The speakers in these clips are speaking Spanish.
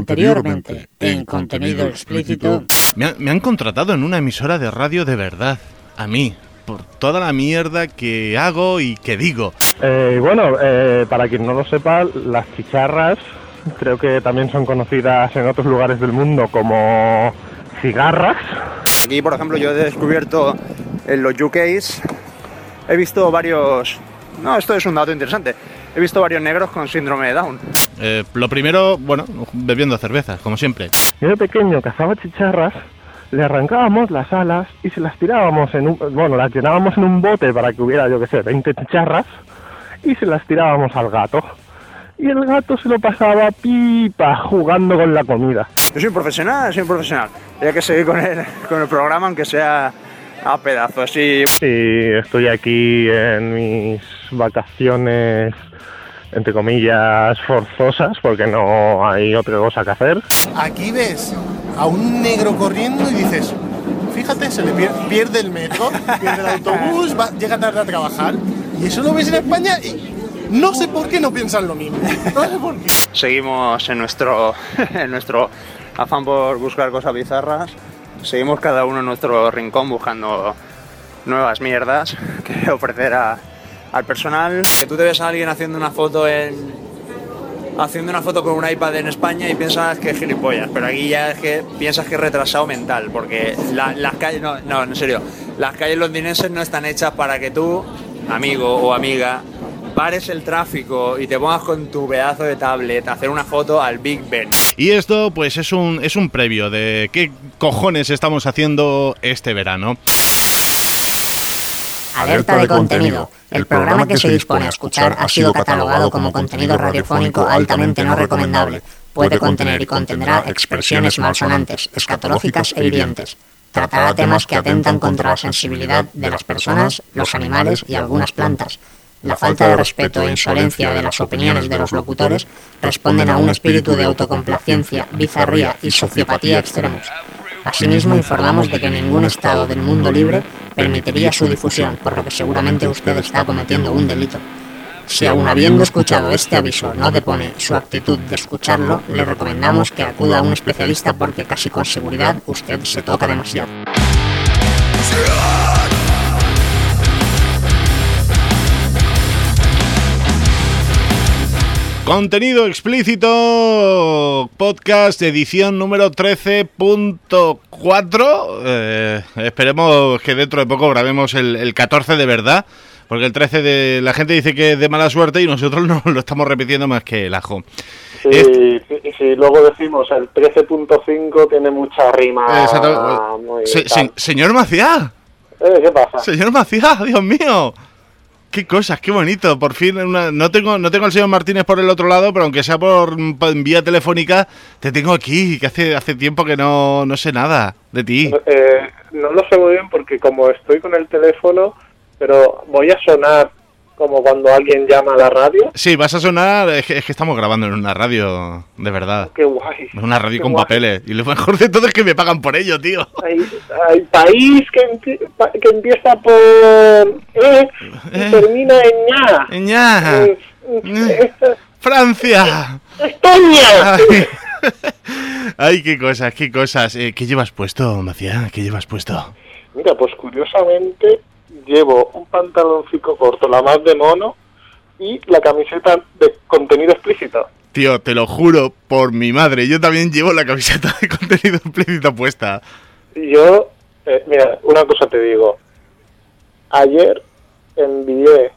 Anteriormente, en contenido explícito. Me, ha- me han contratado en una emisora de radio de verdad. A mí. Por toda la mierda que hago y que digo. Eh, y bueno, eh, para quien no lo sepa, las chicharras creo que también son conocidas en otros lugares del mundo como cigarras. Aquí, por ejemplo, yo he descubierto en los UKs, he visto varios... No, esto es un dato interesante. He visto varios negros con síndrome de Down. Eh, lo primero, bueno, bebiendo cerveza, como siempre. Yo de pequeño cazaba chicharras, le arrancábamos las alas y se las tirábamos en un... Bueno, las llenábamos en un bote para que hubiera, yo que sé, 20 chicharras y se las tirábamos al gato. Y el gato se lo pasaba pipa jugando con la comida. Yo soy un profesional, soy un profesional. Hay que seguir con el, con el programa, aunque sea a pedazos. Y Sí, estoy aquí en mis vacaciones, entre comillas, forzosas, porque no hay otra cosa que hacer. Aquí ves a un negro corriendo y dices, fíjate, se le pier- pierde el metro, pierde el autobús, va- llega tarde a trabajar. Y eso lo ves en España y no sé por qué no piensan lo mismo. No sé por qué. seguimos en nuestro, en nuestro afán por buscar cosas bizarras. Seguimos cada uno en nuestro rincón buscando nuevas mierdas que ofrecer a- al personal. Que tú te ves a alguien haciendo una foto en haciendo una foto con un iPad en España y piensas que es gilipollas, pero aquí ya es que piensas que es retrasado mental, porque la- las calles, no, no, en serio, las calles londinenses no están hechas para que tú, amigo o amiga, pares el tráfico y te pongas con tu pedazo de tablet a hacer una foto al Big Ben. Y esto, pues, es un, es un previo de qué cojones estamos haciendo este verano. Alerta de contenido. El programa que se dispone a escuchar ha sido catalogado como contenido radiofónico altamente no recomendable. Puede contener y contendrá expresiones malsonantes, escatológicas e hirientes. Tratará temas que atentan contra la sensibilidad de las personas, los animales y algunas plantas. La falta de respeto e insolencia de las opiniones de los locutores responden a un espíritu de autocomplacencia, bizarría y sociopatía extremos. Asimismo, informamos de que ningún Estado del mundo libre permitiría su difusión, por lo que seguramente usted está cometiendo un delito. Si aún habiendo escuchado este aviso no depone su actitud de escucharlo, le recomendamos que acuda a un especialista porque casi con seguridad usted se toca demasiado. Contenido explícito, podcast, edición número 13.4. Eh, esperemos que dentro de poco grabemos el, el 14 de verdad, porque el 13 de la gente dice que es de mala suerte y nosotros no lo estamos repitiendo más que el ajo. Este- si- si luego decimos el 13.5 tiene mucha rima. Exacto. muy Se- se- señor Maciá, Eh, ¿Qué pasa? señor Maciá, Dios mío. Qué cosas, qué bonito. Por fin, una- no tengo no tengo al señor Martínez por el otro lado, pero aunque sea por, por vía telefónica, te tengo aquí, que hace hace tiempo que no, no sé nada de ti. Eh, no lo sé muy bien porque como estoy con el teléfono, pero voy a sonar como cuando alguien llama a la radio. Sí, vas a sonar, es que, es que estamos grabando en una radio, de verdad. Qué guay. En una radio con guay. papeles. Y lo mejor de todo es que me pagan por ello, tío. Hay, hay país que, que empieza por E y Eh. termina en ña. Ña. Eh, eh, ¡Francia! ¡Estonia! Ay. Ay, qué cosas, qué cosas. Eh, ¿Qué llevas puesto, Macía? ¿Qué llevas puesto? Mira, pues curiosamente llevo un pantaloncito corto, la más de mono, y la camiseta de contenido explícito. Tío, te lo juro por mi madre, yo también llevo la camiseta de contenido explícito puesta. Yo, eh, mira, una cosa te digo. Ayer envié,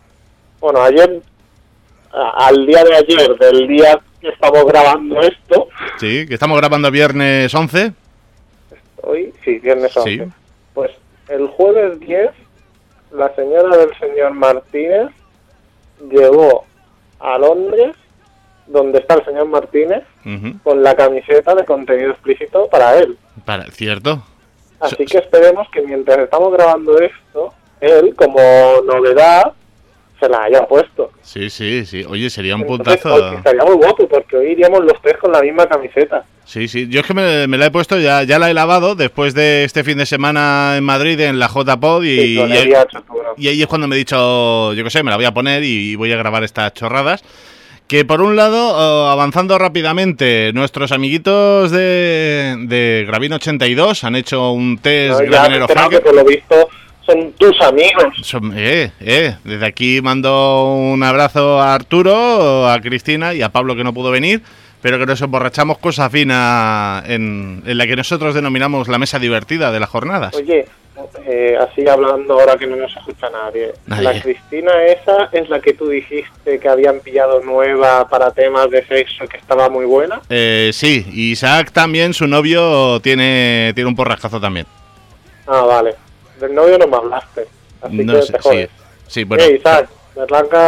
bueno, ayer, a- al día de ayer, del día que estamos grabando esto, Sí, que estamos grabando viernes 11. hoy, sí, viernes 11. Sí. Pues el jueves 10, la señora del señor Martínez llegó a Londres, donde está el señor Martínez, con la camiseta de contenido explícito para él. Para, ¿Cierto? Así que esperemos que mientras estamos grabando esto, él, como novedad, se la haya puesto. Sí, sí, sí. Oye, sería un Entonces, puntazo. hoy estaría muy guapo, porque hoy iríamos los tres con la misma camiseta. Sí, sí. Yo es que me, me la he puesto, ya, ya la he lavado después de este fin de semana en Madrid en la JPod y, Sí, y, ahí, y ahí es cuando me he dicho, yo qué sé, me la voy a poner y voy a grabar estas chorradas. Que por un lado, avanzando rápidamente, nuestros amiguitos de, de Gravino 82 han hecho un test No, Gravinero que por lo visto son tus amigos. Son- eh, eh, desde aquí mando un abrazo a Arturo, a Cristina y a Pablo que no pudo venir, pero que nos emborrachamos cosa fina en, en la que nosotros denominamos la mesa divertida de las jornadas. Oye, eh, así hablando ahora que no nos escucha nadie. Nadie. La Cristina esa es la que tú dijiste que habían pillado nueva para temas de sexo que estaba muy buena. Eh, sí, y Isaac también, su novio, tiene, tiene un porrascazo también. Ah, vale. Del novio no me hablaste. Así No que sé, te sí, jodes. sí, bueno, Eh, Isaac,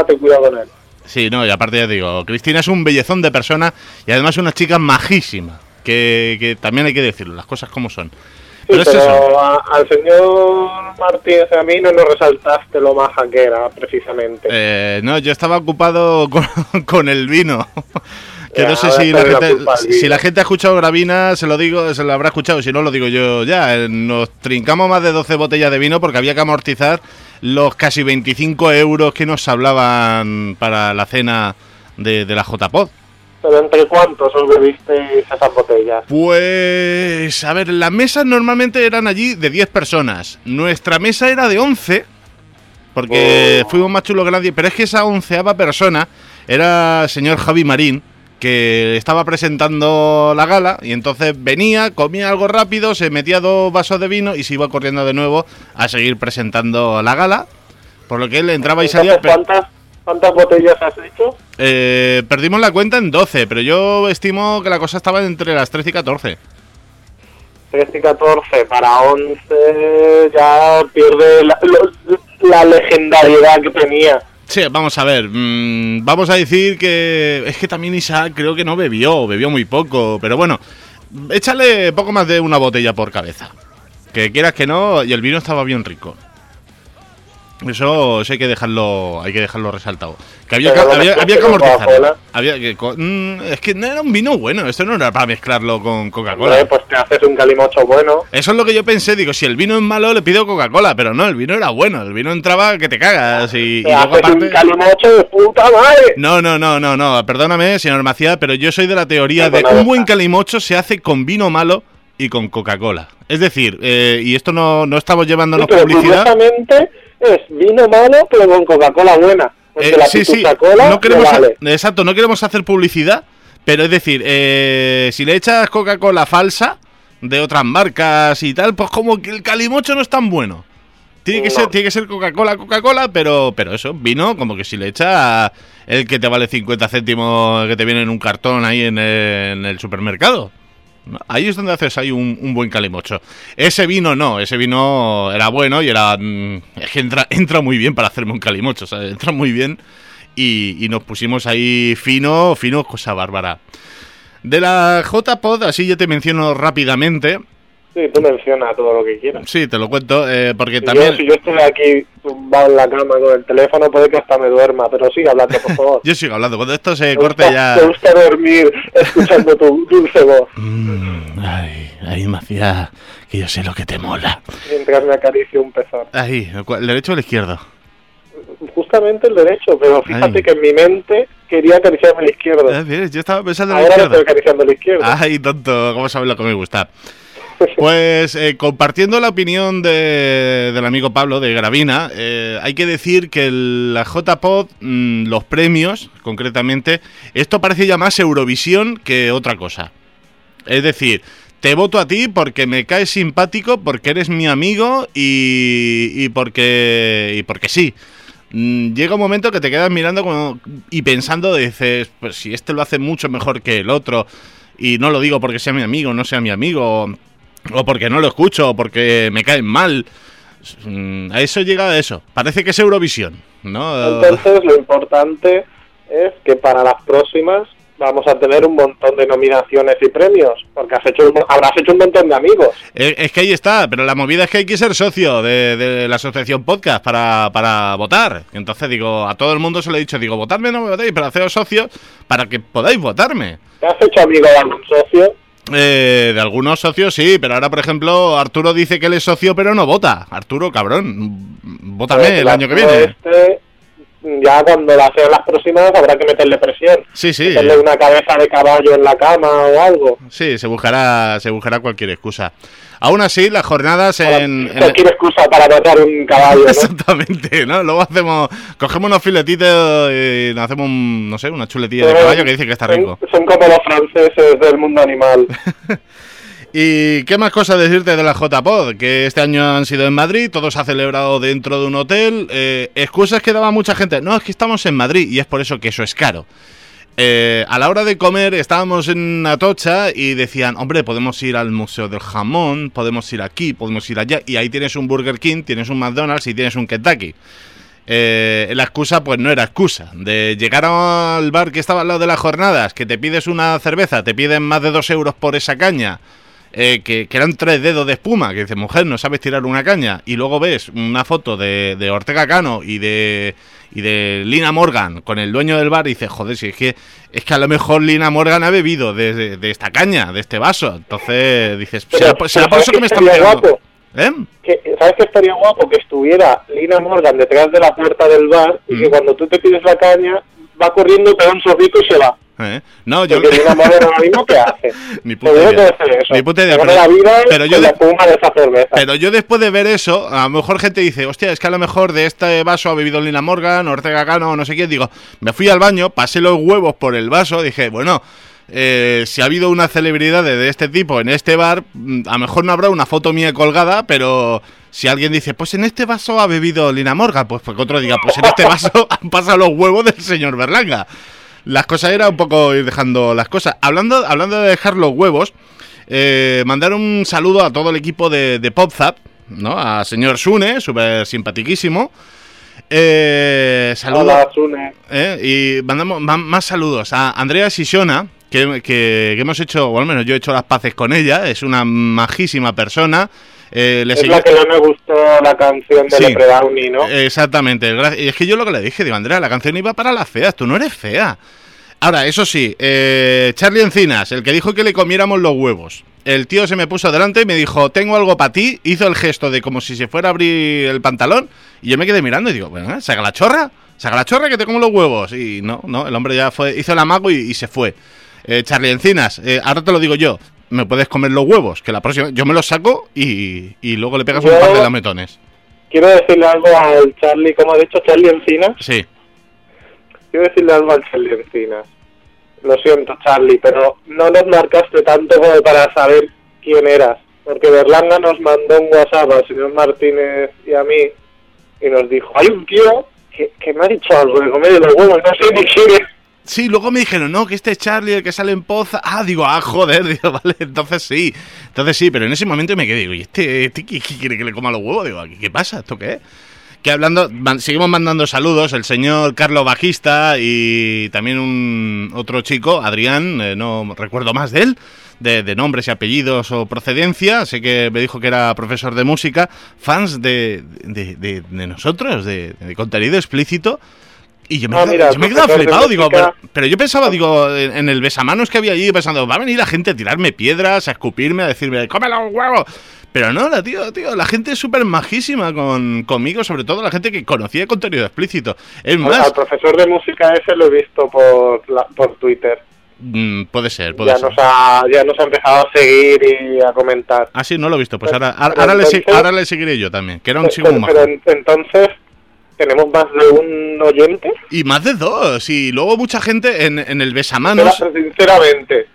ten cuidado con él. sí, no, y aparte ya te digo, Cristina es un bellezón de persona y además una chica majísima, que, que también hay que decirlo, las cosas como son. Sí, Pero pero, es eso. a- al señor Martínez a mí no nos resaltaste lo maja que era, precisamente. Eh, no, yo estaba ocupado con, con el vino. Que no sé si la, gente, culpa al si vino. la gente ha escuchado Gravina, se lo digo, se lo habrá escuchado, si no lo digo yo ya. Eh, Nos trincamos más de 12 botellas de vino porque había que amortizar los casi 25 euros que nos hablaban para la cena de, de la JPod. Pero ¿entre cuántos os bebisteis esas botellas? Pues, a ver, las mesas normalmente eran allí de 10 personas. Nuestra mesa era de 11, porque Oh. fuimos más chulos que nadie. Pero es que esa onceava persona era el señor Javi Marín, que estaba presentando la gala, y entonces venía, comía algo rápido, se metía dos vasos de vino y se iba corriendo de nuevo a seguir presentando la gala. Por lo que él entraba y salía. ¿cuántas, ¿Cuántas botellas has hecho? eh, perdimos la cuenta en 12, pero yo estimo que la cosa estaba entre las 13 y 14. 13 y 14 para 11 ya pierde la, la legendariedad que tenía. Sí, vamos a ver. mm, vamos a decir que. Es que también Isaac creo que no bebió, bebió muy poco. Pero bueno, échale poco más de una botella por cabeza. Que quieras que no, y el vino estaba bien rico. Eso, eso hay que dejarlo, hay que dejarlo resaltado. Que había, que, Pero no había, había que amortizar. Había que, mm, es que no era un vino bueno, esto no era para mezclarlo con Coca-Cola. pues te haces un calimocho bueno. Eso es lo que yo pensé, digo, si el vino es malo le pido Coca-Cola, pero no, el vino era bueno, el vino entraba que te cagas y, y Te luego aparte... un calimocho de puta madre. No, no, no, no, no, perdóname, señor Macías, pero yo soy de la teoría de Perdona, un buen calimocho se hace con vino malo y con Coca-Cola. Es decir, eh, y esto no, no estamos llevándonos Sí, pero publicidad. Es vino malo pero con Coca-Cola buena. Eh, la sí, sí, Coca-Cola no queremos, vale. ha- exacto, no queremos hacer publicidad, pero es decir, eh, si le echas Coca-Cola falsa de otras marcas y tal, pues como que el calimocho no es tan bueno. Tiene que No. ser, tiene que ser Coca-Cola, Coca-Cola, pero, pero eso, vino, como que si le echas el que te vale 50 céntimos que te viene en un cartón ahí en el, en el supermercado. Ahí es donde haces ahí un, buen calimocho. Ese vino no, ese vino era bueno y era. mm, Es que entra, entra muy bien para hacerme un calimocho, ¿sabes? Entra muy bien. Y, y nos pusimos ahí fino, fino, cosa bárbara. De la JPod, así yo te menciono rápidamente. Sí, tú menciona todo lo que quieras. Sí, te lo cuento, eh, porque Si también. yo, si yo estoy aquí tumbado en la cama con el teléfono, puede que hasta me duerma, pero sigue hablando, por favor. Yo sigo hablando. Cuando esto se corte ya. Me gusta dormir escuchando tu dulce voz Mm, ay, ay, Macías, que yo sé lo que te mola. mientras me acaricio un pezón. Ahí, ¿el derecho o el izquierdo? Justamente el derecho, pero fíjate Ay. que en mi mente quería acariciarme el izquierdo. Ah, bien, Yo estaba pensando en el Ahora izquierdo. estoy acariciando el izquierdo. Ay, tonto, ¿cómo sabes lo que me gusta? Pues eh, compartiendo la opinión de- del amigo Pablo de Gravina, eh, hay que decir que la JPod, mm, los premios concretamente, esto parece ya más Eurovisión que otra cosa. Es decir, te voto a ti porque me caes simpático, porque eres mi amigo y, y porque, y porque sí. Mm, Llega un momento que te quedas mirando como- y pensando, dices, pues si este lo hace mucho mejor que el otro, y no lo digo porque sea mi amigo, no sea mi amigo, o porque no lo escucho, o porque me caen mal. Mm, A eso llega eso. Parece que es Eurovisión, ¿no? Entonces lo importante es que para las próximas vamos a tener un montón de nominaciones y premios, porque has hecho un- habrás hecho un montón de amigos. Eh, Es que ahí está, pero la movida es que hay que ser socio de, de la asociación podcast para, para votar. Entonces digo, a todo el mundo se lo he dicho, digo, votadme no me votéis, pero haceos socios para que podáis votarme. ¿Te has hecho amigo de algún socio? Eh, de algunos socios sí, pero ahora por ejemplo Arturo dice que él es socio pero no vota. Arturo, cabrón, vótame Pues el año que viene. Este ya cuando las sean las próximas habrá que meterle presión. Sí, sí. Meterle una cabeza de caballo en la cama o algo. Sí, se buscará, se buscará cualquier excusa. Aún así, las jornadas en... en- Cualquier excusa para matar un caballo, ¿no? Exactamente, ¿no? Luego hacemos, cogemos unos filetitos y nos hacemos, un, no sé, una chuletilla de Son- caballo que dice que está rico. Son, son como los franceses del mundo animal. ¿Y qué más cosas decirte de la JPod? Que este año han sido en Madrid, todo se ha celebrado dentro de un hotel. Eh, excusas que daba mucha gente. No, es que estamos en Madrid y es por eso que eso es caro. Eh, a la hora de comer estábamos en Atocha y decían, hombre, podemos ir al Museo del Jamón, podemos ir aquí, podemos ir allá. Y ahí tienes un Burger King, tienes un McDonald's y tienes un Kentucky. Eh, la excusa pues no era excusa. De llegar al bar que estaba al lado de las jornadas, que te pides una cerveza, te piden más de dos euros por esa caña, eh, que, que eran tres dedos de espuma, que dices, mujer, no sabes tirar una caña, y luego ves una foto de, de Ortega Cano y de, y de Lina Morgan con el dueño del bar, y dices, joder, si es que, es que a lo mejor Lina Morgan ha bebido de, de- de esta caña, de este vaso. Entonces dices, será, por- será pero por eso que ¿sabes me estaría pegando. guapo? ¿Eh? Que, ¿Sabes qué estaría guapo? Que estuviera Lina Morgan detrás de la puerta del bar y que cuando tú te pides la caña va corriendo, te da un sorbito y se va. ¿Eh? No, yo... Porque Morgan ahora mismo, ¿qué hace? Ni puta idea. eso. Ni idea, pero- la vida pero yo de- de. Pero yo después de ver eso, a lo mejor gente dice, hostia, es que a lo mejor de este vaso ha bebido Lina Morgan, Ortega Cano, no sé quién. Digo, me fui al baño, pasé los huevos por el vaso, dije, bueno, eh, si ha habido una celebridad de, de este tipo en este bar, mm, a lo mejor no habrá una foto mía colgada, pero si alguien dice, pues en este vaso ha bebido Lina Morgan, pues, pues que otro diga, pues en este vaso han pasado los huevos del señor Berlanga. Las cosas era un poco ir dejando las cosas. Hablando, hablando de dejar los huevos, eh, mandar un saludo a todo el equipo de, de PopZap, ¿no? A señor Sune, súper simpatiquísimo. Eh, saludo. Hola, Sune. Eh, y mandamos ma- más saludos a Andrea Sisona, que, que- que hemos hecho, o al menos yo he hecho las paces con ella, es una majísima persona. Eh, le Es seguí- la que no me gustó la canción de Sí. Lepre Downey, ¿no? Exactamente. Y es que yo lo que le dije, digo, Andrea, la canción iba para las feas, tú no eres fea. Ahora, eso sí, eh, Charlie Encinas, el que dijo que le comiéramos los huevos. El tío se me puso delante y me dijo, tengo algo para ti. Hizo el gesto de como si se fuera a abrir el pantalón. Y yo me quedé mirando y digo, bueno, saca la chorra, saca la chorra que te como los huevos. Y no, no, el hombre ya fue, hizo el amago y, y se fue. Eh, Charlie Encinas, eh, ahora te lo digo yo, me puedes comer los huevos, que la próxima, yo me los saco y, y luego le pegas un par de lametones. Quiero decirle algo al Charlie, como ha dicho Charlie Encinas. Sí. Quiero decirle algo al Charlie Encinas. Lo siento, Charlie, pero no nos marcaste tanto como para saber quién eras. Porque Berlanga nos mandó un WhatsApp al señor Martínez y a mí y nos dijo, hay un tío que, que me ha dicho algo de comer de los huevos, no sé ni quién es. Sí, luego me dijeron, no, que este es Charlie, el que sale en Poza. Ah, digo, ah, joder, digo, vale, entonces sí. Entonces sí, pero en ese momento me quedé, digo, ¿y este, este qué, quiere que le coma los huevos? Digo, ¿qué, pasa? ¿Esto qué es? Que hablando, man- seguimos mandando saludos, el señor Carlos Bajista y también un otro chico, Adrián, eh, no recuerdo más de él, de, de nombres y apellidos o procedencia, sé que me dijo que era profesor de música, fans de, de, de- nosotros, de contenido explícito. Y yo me, Ah, he quedado- mira, yo me he quedado profesor de flipado, digo, pero, pero yo pensaba, digo, en, en el besamanos que había allí, pensando, va a venir la gente a tirarme piedras, a escupirme, a decirme, ¡come los huevos! Pero no, la tío, tío, la gente es súper majísima con, conmigo, sobre todo la gente que conocía contenido explícito. Es Al, más, al profesor de música ese lo he visto por, la- por Twitter. mm, puede ser, puede Ya ser. nos, ha, ya nos ha empezado a seguir y a comentar. Ah, sí, no lo he visto. Pues ahora, ahora, le, ahora le seguiré yo también, que era un chico pero, pero entonces, ¿tenemos más de un oyente? Y más de dos, y luego mucha gente en, en el besamanos. Pero, sinceramente,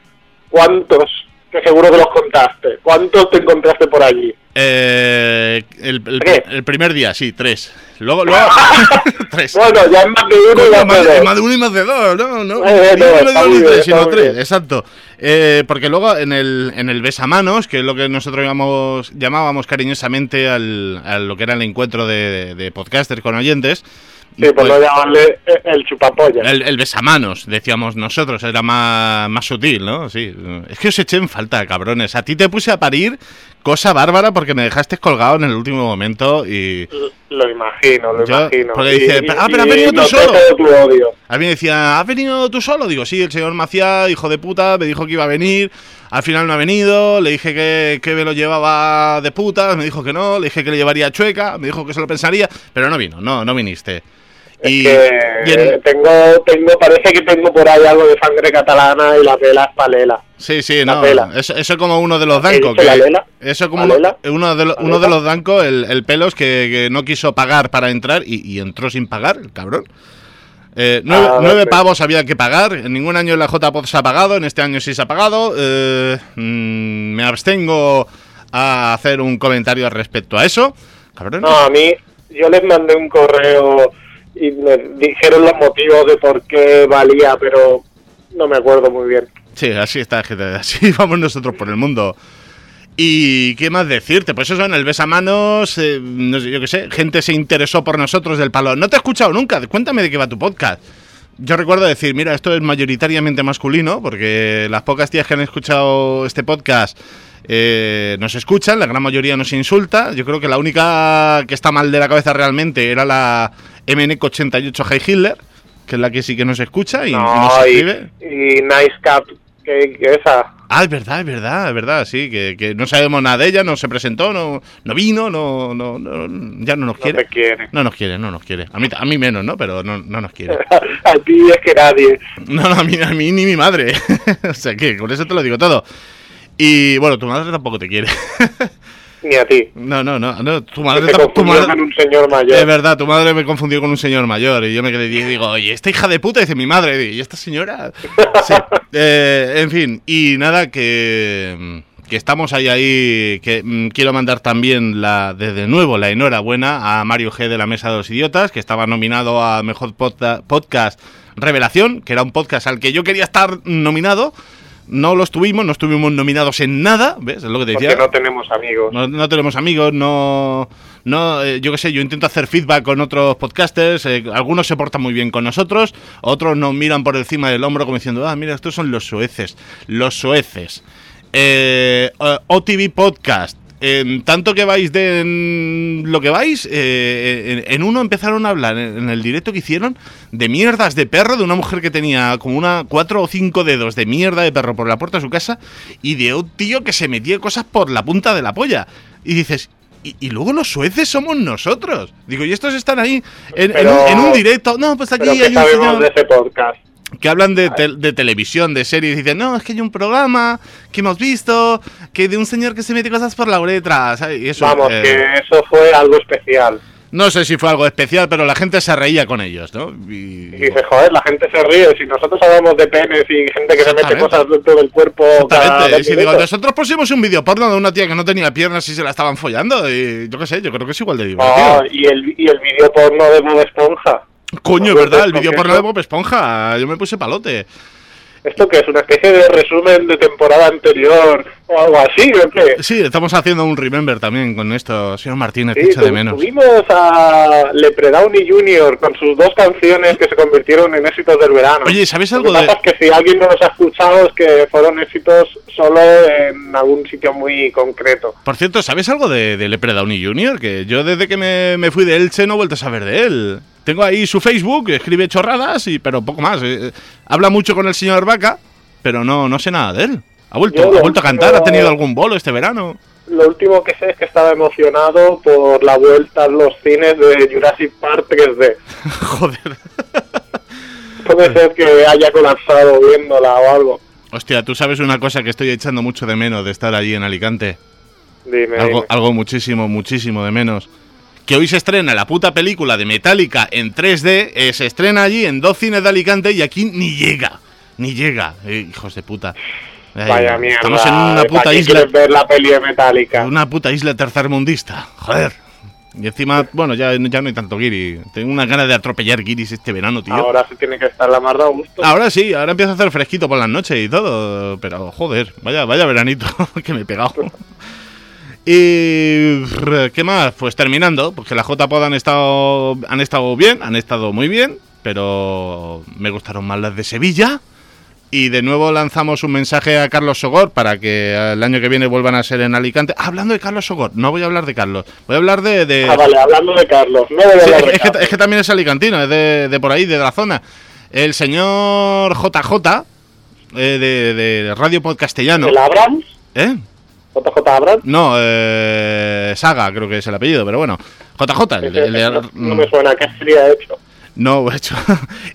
¿cuántos? Que seguro que los contaste. ¿Cuántos te encontraste por allí? Eh, el, el- primer día, sí, tres. Luego, luego, tres. Bueno, ya es más de uno y más de dos. más de uno y más de dos, no, no. Eh, no, no le está digo ni tres, sino tres, exacto. Eh, porque luego en el, en el besamanos, que es lo que nosotros llamamos, llamábamos cariñosamente al, a lo que era el encuentro de, de podcasters con oyentes. Sí, por pues, no llamarle eh, el chupapolla. el, el besamanos, decíamos nosotros, era más, más sutil, ¿no? Sí. Es que os eché en falta, cabrones. A ti te puse a parir, cosa bárbara, porque me dejaste colgado en el último momento y... Lo imagino, lo Yo- imagino. porque dice, Y- ah, pero has venido tú solo. tu odio. Alguien decía, ¿has venido tú solo? Digo, sí, el señor Macía, hijo de puta, me dijo que iba a venir. Al final no ha venido, le dije que, que me lo llevaba de putas, me dijo que no, le dije que le llevaría chueca, me dijo que se lo pensaría, pero no vino, no, no viniste. Es Y- que y en- tengo, tengo, parece que tengo por ahí algo de sangre catalana y la pela es palela. Sí, sí, La no. Eso, eso como uno de los ¿Qué dancos. la que- eso como ¿La uno, de, ¿La uno de los dancos, el, el pelos que, que no quiso pagar para entrar y, y entró sin pagar, el cabrón. Eh, nueve, Ah, nueve pavos había que pagar. En ningún año la JPOD se ha pagado. En este año sí se ha pagado. Eh, mm, me abstengo a hacer un comentario respecto a eso. Cabrón. No, a mí, yo les mandé un correo y me dijeron los motivos de por qué valía, pero no me acuerdo muy bien. Sí, así está, gente, así vamos nosotros por el mundo. ¿Y qué más decirte? Pues eso, en el Besamanos, eh, no sé, yo qué sé, gente se interesó por nosotros del palo. No te he escuchado nunca, cuéntame de qué va tu podcast. Yo recuerdo decir, mira, esto es mayoritariamente masculino, porque las pocas tías que han escuchado este podcast eh, nos escuchan, la gran mayoría nos insulta. Yo creo que la única que está mal de la cabeza realmente era la MNC88 High Hitler, que es la que sí que nos escucha y, y nos No, y, escribe. y Nice Cap, que, que esa. Ah, es verdad, es verdad, es verdad, sí, que, que no sabemos nada de ella, no se presentó, no, no vino, no, no, no- ya no nos quiere. No nos quiere, no nos quiere. A mí, a mí menos, ¿no? Pero no, no nos quiere. a ti es que nadie. No, no, a mí, a mí ni mi madre. o sea que con eso te lo digo todo. Y bueno, tu madre tampoco te quiere. Ni a ti. no, no, no, no, tu madre te tu madre- con un señor mayor. Es verdad, tu madre me confundió con un señor mayor y yo me quedé y digo, oye, esta hija de puta, dice mi madre, y esta señora. Sí. Eh, en fin, y nada, que, que estamos ahí, ahí, que mm, quiero mandar también la, desde nuevo la enhorabuena a Mario G de la Mesa de los Idiotas, que estaba nominado a Mejor Podca- Podcast Revelación, que era un podcast al que yo quería estar nominado. No lo estuvimos, no estuvimos nominados en nada, ¿ves? Es lo que te decía. Porque no tenemos amigos. No, no tenemos amigos, no. no eh, yo qué sé, yo intento hacer feedback con otros podcasters. eh, algunos se portan muy bien con nosotros, otros nos miran por encima del hombro como diciendo, ah, mira, estos son los sueces. Los sueces. Eh, eh, OTV Podcast. En tanto que vais de en lo que vais, eh, en, en uno empezaron a hablar en, en el directo que hicieron de mierdas de perro, de una mujer que tenía como una cuatro o cinco dedos de mierda de perro por la puerta de su casa y de un tío que se metía cosas por la punta de la polla. Y dices, y, y luego los sueces somos nosotros. Digo, y estos están ahí en, en un, en un directo. No, pues aquí hay un señor de ese podcast. Que hablan de, tel- de televisión, de series, y dicen, no, es que hay un programa que hemos visto, que de un señor que se mete cosas por la uretra, ¿sabes? Y eso, Vamos, eh, que eso fue algo especial. No sé si fue algo especial, pero la gente se reía con ellos, ¿no? Y, Y dice, joder, la gente se ríe. Si nosotros hablamos de penes y gente que se mete cosas dentro del cuerpo Exactamente. si digo, nosotros pusimos un vídeo porno de una tía que no tenía piernas y se la estaban follando, y yo qué sé, yo creo que es igual de divertido. Ah, y el, y el vídeo porno de Bob Esponja. Coño, ¿no es verdad, el vídeo porno de? Bob Esponja, yo me puse palote. ¿Esto que es? ¿Una especie de resumen de temporada anterior o algo así? ¿o qué? Sí, estamos haciendo un remember también con esto, señor Martínez, Sí, echa de menos. tuvimos a Lepre Downey Jr. con sus dos canciones que se convirtieron en éxitos del verano. Oye, ¿sabes Lo algo que de...? pasa es que si alguien no los ha escuchado es que fueron éxitos solo en algún sitio muy concreto. Por cierto, ¿sabes algo de, de Lepre Downey Jr.? Que yo desde que me, me fui de Elche no he vuelto a saber de él. Tengo ahí su Facebook, escribe chorradas, y pero poco más. eh, habla mucho con el señor Vaca, pero no, no sé nada de él. ¿Ha vuelto, ha vuelto a cantar? ¿Ha tenido algún bolo este verano? Lo último que sé es que estaba emocionado por la vuelta a los cines de Jurassic Park 3D. Joder. Puede ser que haya colapsado viéndola o algo. Hostia, tú sabes una cosa que estoy echando mucho de menos de estar allí en Alicante. Dime, Algo, dime. algo muchísimo, muchísimo de menos. Que hoy se estrena la puta película de Metallica en 3D, eh, se estrena allí en dos cines de Alicante y aquí ni llega. Ni llega, eh, hijos de puta. Ay, Vaya mierda. Estamos en una ¿para puta isla. ver la peli de Metallica? Una puta isla tercermundista. Joder. Y encima, bueno, ya, ya no hay tanto guiri. Tengo una ganas de atropellar guiris este verano, tío. Ahora se tiene que estar la mar de a gusto. Ahora sí, ahora empieza a hacer fresquito por las noches y todo, pero joder, vaya, vaya veranito que me he pegado. Y qué más, pues terminando, porque la JPod han estado han estado bien, han estado muy bien, pero me gustaron más las de Sevilla. Y de nuevo lanzamos un mensaje a Carlos Sogor para que el año que viene vuelvan a ser en Alicante. Ah, hablando de Carlos Sogor, no voy a hablar de Carlos, voy a hablar de, de- Ah, vale, hablando de Carlos. No voy a Sí, hablar es, de es que, es que también es alicantino, es de, de por ahí, de la zona. El señor JJ, eh, de, de Radio Podcastellano. ¿El Abrams? ¿Eh? ¿JJ Abrams? No, eh, Saga creo que es el apellido, pero bueno. JJ, el, el no, me suena, ¿qué sería hecho? No, hecho,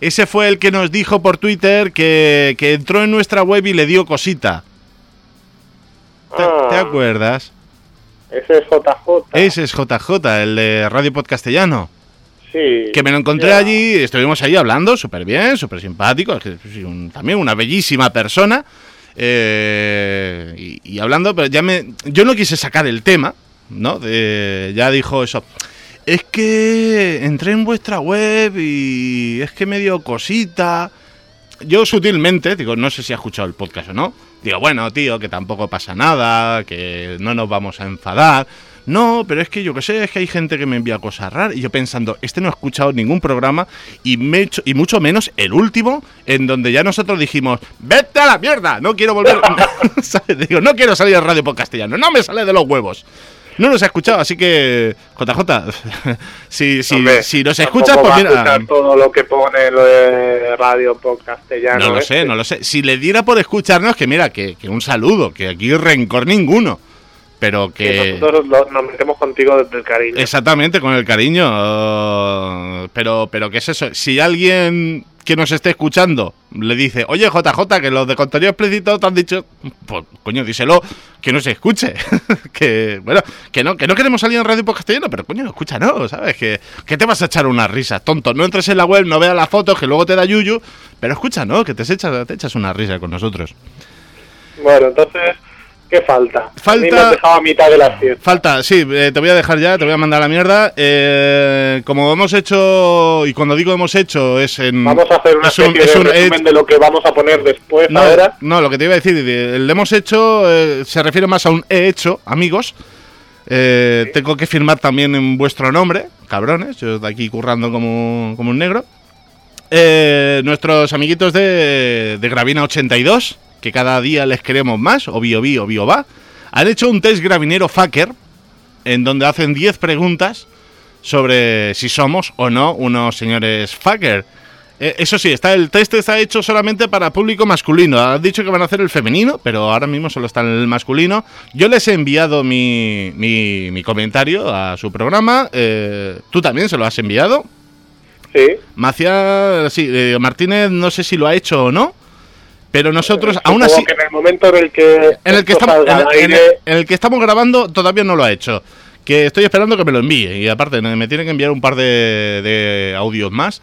ese fue el que nos dijo por Twitter que, que entró en nuestra web y le dio cosita. ¿Te, Ah. te acuerdas? Ese es JJ. Ese es JJ, el de Radio Podcastellano. Sí. Que me lo encontré Ya. allí, estuvimos ahí hablando, súper bien, súper simpático, es que un- también una bellísima persona. Eh, y, hablando, pero ya me. Yo no quise sacar el tema, ¿no? Ya dijo eso. Es que entré en vuestra web y es que me dio cosita. Yo sutilmente, digo, no sé si ha escuchado el podcast o no. Digo, bueno, tío, que tampoco pasa nada, que no nos vamos a enfadar. No, pero es que yo que sé, es que hay gente que me envía cosas raras. Y yo pensando, este no ha escuchado ningún programa y, me he hecho- y mucho menos el último, en donde ya nosotros dijimos, vete a la mierda, no quiero volver. Digo, no quiero salir a Radio por castellano, no me sale de los huevos. No nos ha escuchado, así que, JJ, si, si, Hombre, si nos escuchas, pues mira. todo lo que pone lo de radio por castellano. No lo este. sé, no lo sé. Si le diera por escucharnos, que mira, que, que un saludo, que aquí rencor ninguno. Pero Que que... nosotros lo- nos metemos contigo desde el cariño. Exactamente, con el cariño. Pero, pero ¿qué es eso? Si alguien que nos esté escuchando le dice, oye JJ, que los de contenido explícito te han dicho, pues coño, díselo, que no se escuche. que, bueno, que no, que no queremos salir en radio por castellano, pero coño, escúchanos, ¿sabes? Que, que te vas a echar unas risas, tonto. No entres en la web, no veas las fotos, que luego te da yuyu, pero escúchanos, que te echas, te echas una risa con nosotros. Bueno, entonces, ¿qué falta? Falta- A mí me has dejado a mitad de la fiesta. Falta, sí, eh, te voy a dejar ya, te voy a mandar a la mierda. Eh, como hemos hecho, y cuando digo hemos hecho, es en. Vamos a hacer una es un- es de un- resumen eh, de lo que vamos a poner después no, ahora. no, lo que te iba a decir, de- el hemos hecho eh, se refiere más a un he hecho, amigos. Tengo que firmar también en vuestro nombre, cabrones, yo de aquí currando como, como un negro. Nuestros amiguitos de, de Gravina 82, que cada día les queremos más, o bio bio, bio va, han hecho un test gravinero fucker, en donde hacen 10 preguntas sobre si somos o no unos señores fucker. Eh, eso sí, está el test está hecho solamente para público masculino. Han dicho que van a hacer el femenino, pero ahora mismo solo está en el masculino. Yo les he enviado mi, mi, mi comentario a su programa. eh, Tú también se lo has enviado. Sí. Macia, sí, eh, Martínez no sé si lo ha hecho o no, pero nosotros aún Supongo así... que en el momento en el que, En el, que estamos, en, en el- en el que estamos grabando todavía no lo ha hecho. Que estoy esperando que me lo envíe. Y aparte, me me tiene que enviar un par de, de audios más.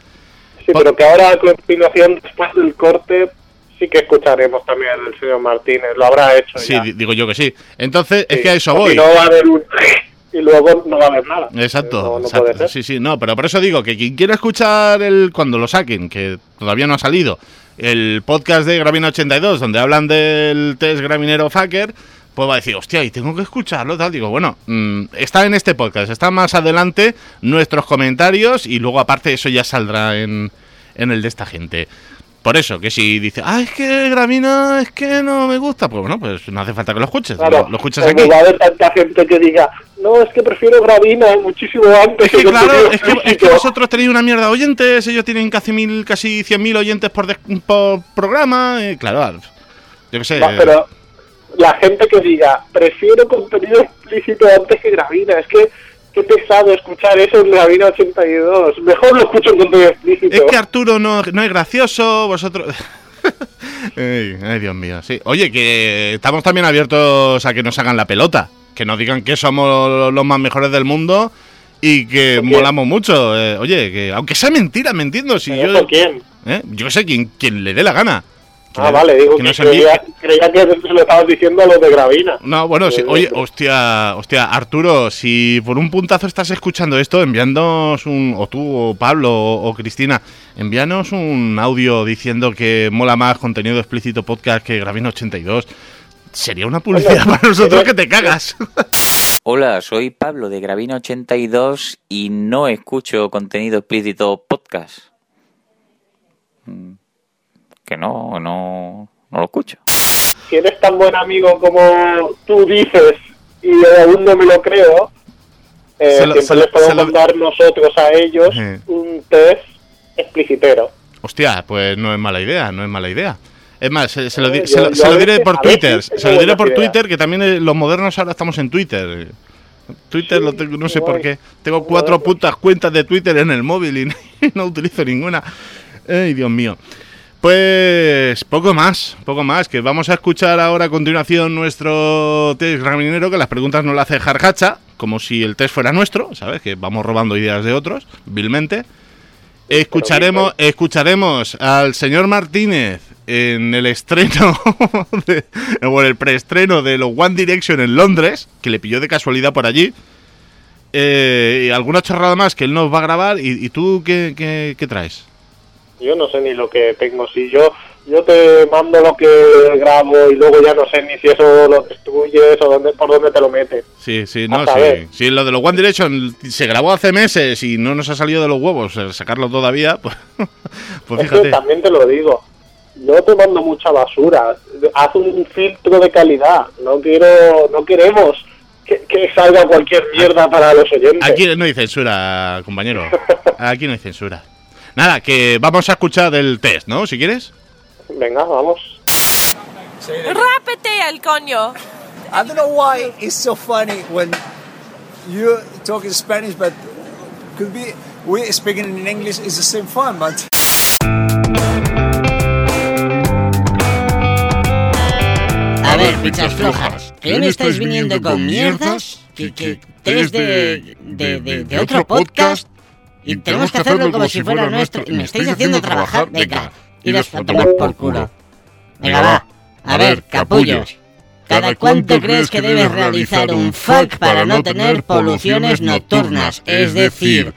sí, pero que ahora a continuación, después del corte, sí que escucharemos también al señor Martínez. Lo habrá hecho Sí, ya. di- digo yo que sí. Entonces, es Sí. que a eso voy. si no va a haber un... y luego no va a haber nada. Exacto, No, no exacto. puede ser. Sí, sí, no, pero por eso digo que quien quiera escuchar el cuando lo saquen, que todavía no ha salido, el podcast de Gravina 82, donde hablan del test gravinero fucker, pues va a decir, hostia, y tengo que escucharlo, tal. Digo, bueno, mm, está en este podcast, está más adelante nuestros comentarios y luego aparte eso ya saldrá en, en el de esta gente. Por eso, que si dice, ah, es que Gravina, es que no me gusta, pues bueno, pues no hace falta que lo escuches, Claro, lo, lo escuchas aquí. va a haber tanta gente que diga, no, es que prefiero Gravina muchísimo antes Es que lo claro, es que, es que físico". vosotros tenéis una mierda de oyentes, ellos tienen casi mil, casi 100.000 oyentes por, des- por programa, y claro, yo qué sé. Va, pero la gente que diga, prefiero contenido explícito antes que Gravina, es que qué pesado escuchar eso en Gravina 82. Mejor lo escucho en contenido explícito. Es que Arturo no, no es gracioso, vosotros... ay, ay, Dios mío, sí. Oye, que estamos también abiertos a que nos hagan la pelota, que nos digan que somos los más mejores del mundo y que molamos mucho. eh, oye, que aunque sea mentira, me entiendo, si ¿Pero yo... quién? ¿eh? Yo sé, quien, quien le dé la gana. Ah, le- vale, digo que que, envíe- creía, creía que se lo estabas diciendo a los de Gravina. No, bueno, sí. Eh, Oye, eh. hostia, hostia, Arturo, si por un puntazo estás escuchando esto, enviándonos un, o tú, o Pablo, o, o Cristina, envíanos un audio diciendo que mola más contenido explícito podcast que Gravina 82. Sería una publicidad para nosotros que te cagas. Hola, soy Pablo de Gravina82 y no escucho contenido explícito podcast. Mm, Que no, no, no lo escucho. Si eres tan buen amigo como tú dices y aún no me lo creo, eh, Se lo- siempre se les podemos se lo- mandar nosotros a ellos Eh. un test explicitero. Hostia, pues no es mala idea, no es mala idea. Es más, se, se lo, di- Eh, se yo- lo- se a lo veces- diré por veces Twitter. Se lo diré por ideas. Twitter, que también eh, los modernos ahora estamos en Twitter. Twitter lo tengo, no sé por qué. Tengo cuatro putas cuentas de Twitter en el móvil y no utilizo ninguna. Ay, Dios mío. Pues poco más, poco más, que vamos a escuchar ahora a continuación nuestro test graminero, que las preguntas no las hace Jarjacha, como si el test fuera nuestro, ¿sabes? Que vamos robando ideas de otros, vilmente. Escucharemos, escucharemos al señor Martínez en el estreno, de, o el preestreno de los One Direction en Londres, que le pilló de casualidad por allí. Eh, y alguna chorrada más que él nos va a grabar. ¿Y, tú qué, qué, qué traes? Yo no sé ni lo que tengo. Si yo yo te mando lo que grabo y luego ya no sé ni si eso lo destruyes o dónde, por dónde te lo metes. Sí, sí, no, sí. Si lo de los One Direction se grabó hace meses y no nos ha salido de los huevos sacarlo todavía, pues, pues fíjate. también te lo digo. Yo te mando mucha basura. Haz un filtro de calidad. No quiero, no queremos que, que salga cualquier mierda para los oyentes. Aquí no hay censura, compañero. Aquí no hay censura. Nada, que vamos a escuchar el test, ¿no? Si quieres. Venga, vamos. Rápete el coño. I don't know why it's so funny when you talk in Spanish, but could be we speaking in English is the same fun, but. A ver, pichas flojas, ¿qué me estáis viniendo con mierdas? ¿Que, que de, de, de, de otro podcast? Y tenemos que hacerlo como si fuera nuestro. Y me estáis haciendo trabajar, venga, iros a tomar por culo. Venga, va. A ver, capullos. ¿Cada cuánto crees que debes realizar un fuck para no tener poluciones nocturnas? Es decir,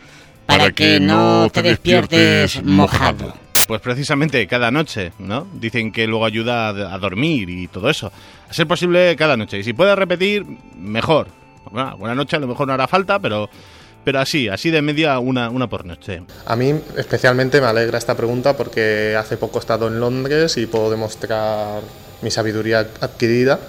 para que no te despiertes mojado. Pues precisamente cada noche, ¿no? Dicen que luego ayuda a dormir y todo eso. A ser posible cada noche. Y si puedes repetir, mejor. Bueno, buena noche a lo mejor no hará falta, pero pero así, así de media una, una por noche. A mí especialmente me alegra esta pregunta porque hace poco he estado en Londres y puedo demostrar mi sabiduría adquirida.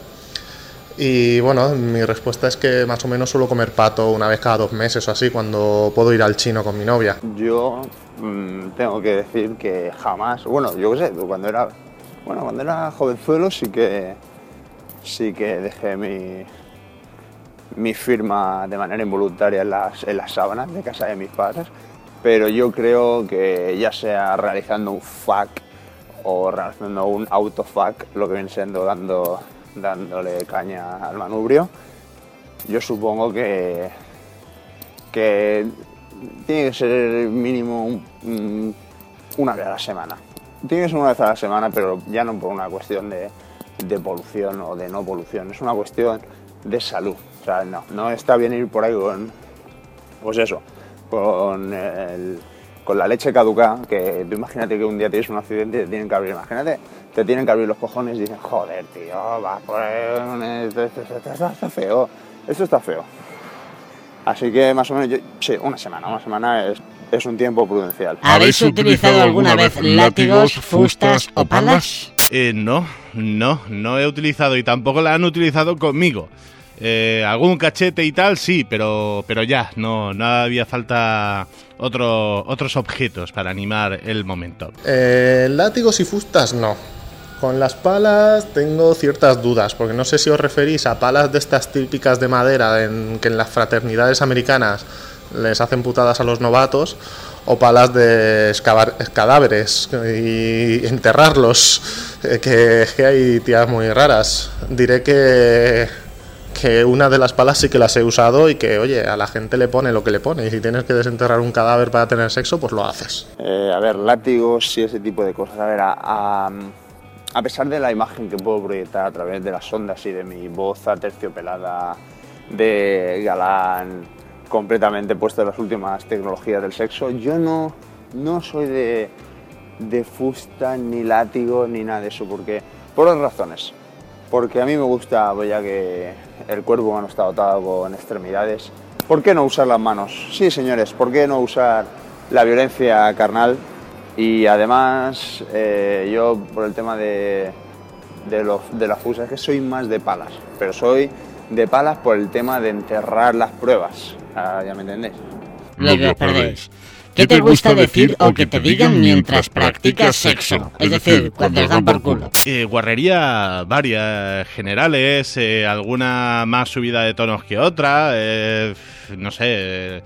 Y bueno, mi respuesta es que más o menos suelo comer pato una vez cada dos meses o así, cuando puedo ir al chino con mi novia. Yo mm, tengo que decir que jamás, bueno, yo qué sé, cuando era, bueno, cuando era jovenzuelo sí que, sí que dejé mi, mi firma de manera involuntaria en las, en las sábanas de casa de mis padres, pero yo creo que ya sea realizando un FAC o realizando un autofac, lo que viene siendo dando, dándole caña al manubrio, yo supongo que, que tiene que ser mínimo una vez a la semana. Tiene que ser una vez a la semana, pero ya no por una cuestión de, de polución o de no polución, es una cuestión de salud. O sea, no, no está bien ir por ahí con, pues eso, con, el, con la leche caduca, que tú imagínate que un día tienes un accidente y te tienen que abrir, imagínate, te tienen que abrir los cojones y dicen, joder, tío, va por ahí, esto, está feo, esto está feo. Así que más o menos, yo, sí, una semana, una semana es, es un tiempo prudencial. ¿Habéis utilizado alguna vez látigos, fustas o palas? Eh, no, no, no he utilizado y tampoco la han utilizado conmigo. Eh, algún cachete y tal, sí, pero, pero ya, no, no había falta otro, otros objetos para animar el momento. Eh, látigos y fustas, no. Con las palas tengo ciertas dudas, porque no sé si os referís a palas de estas típicas de madera que en las fraternidades americanas les hacen putadas a los novatos, o palas de excavar, cadáveres y enterrarlos, eh, que, que hay tías muy raras. Diré que que una de las palas sí que las he usado y que, oye, a la gente le pone lo que le pone. Y si tienes que desenterrar un cadáver para tener sexo, pues lo haces. Eh, a ver, látigos y ese tipo de cosas. A ver, a, a, pesar de la imagen que puedo proyectar a través de las ondas y de mi voz aterciopelada de galán, completamente puesto en las últimas tecnologías del sexo, yo no, no soy de, de fusta, ni látigo, ni nada de eso, porque por dos razones porque a mí me gusta, pues ya que el cuerpo humano está dotado con extremidades, ¿por qué no usar las manos? Sí, señores, ¿por qué no usar la violencia carnal? Y además, eh, yo por el tema de, de, los, de las fusas, es que soy más de palas, pero soy de palas por el tema de enterrar las pruebas, ah, ¿ya me entendéis? Lo que os perdéis. ¿Qué te gusta decir o que te digan mientras practicas sexo? Es decir, cuando os dan por culo. Eh, guarrería varias, generales, eh, alguna más subida de tonos que otra, eh, no sé.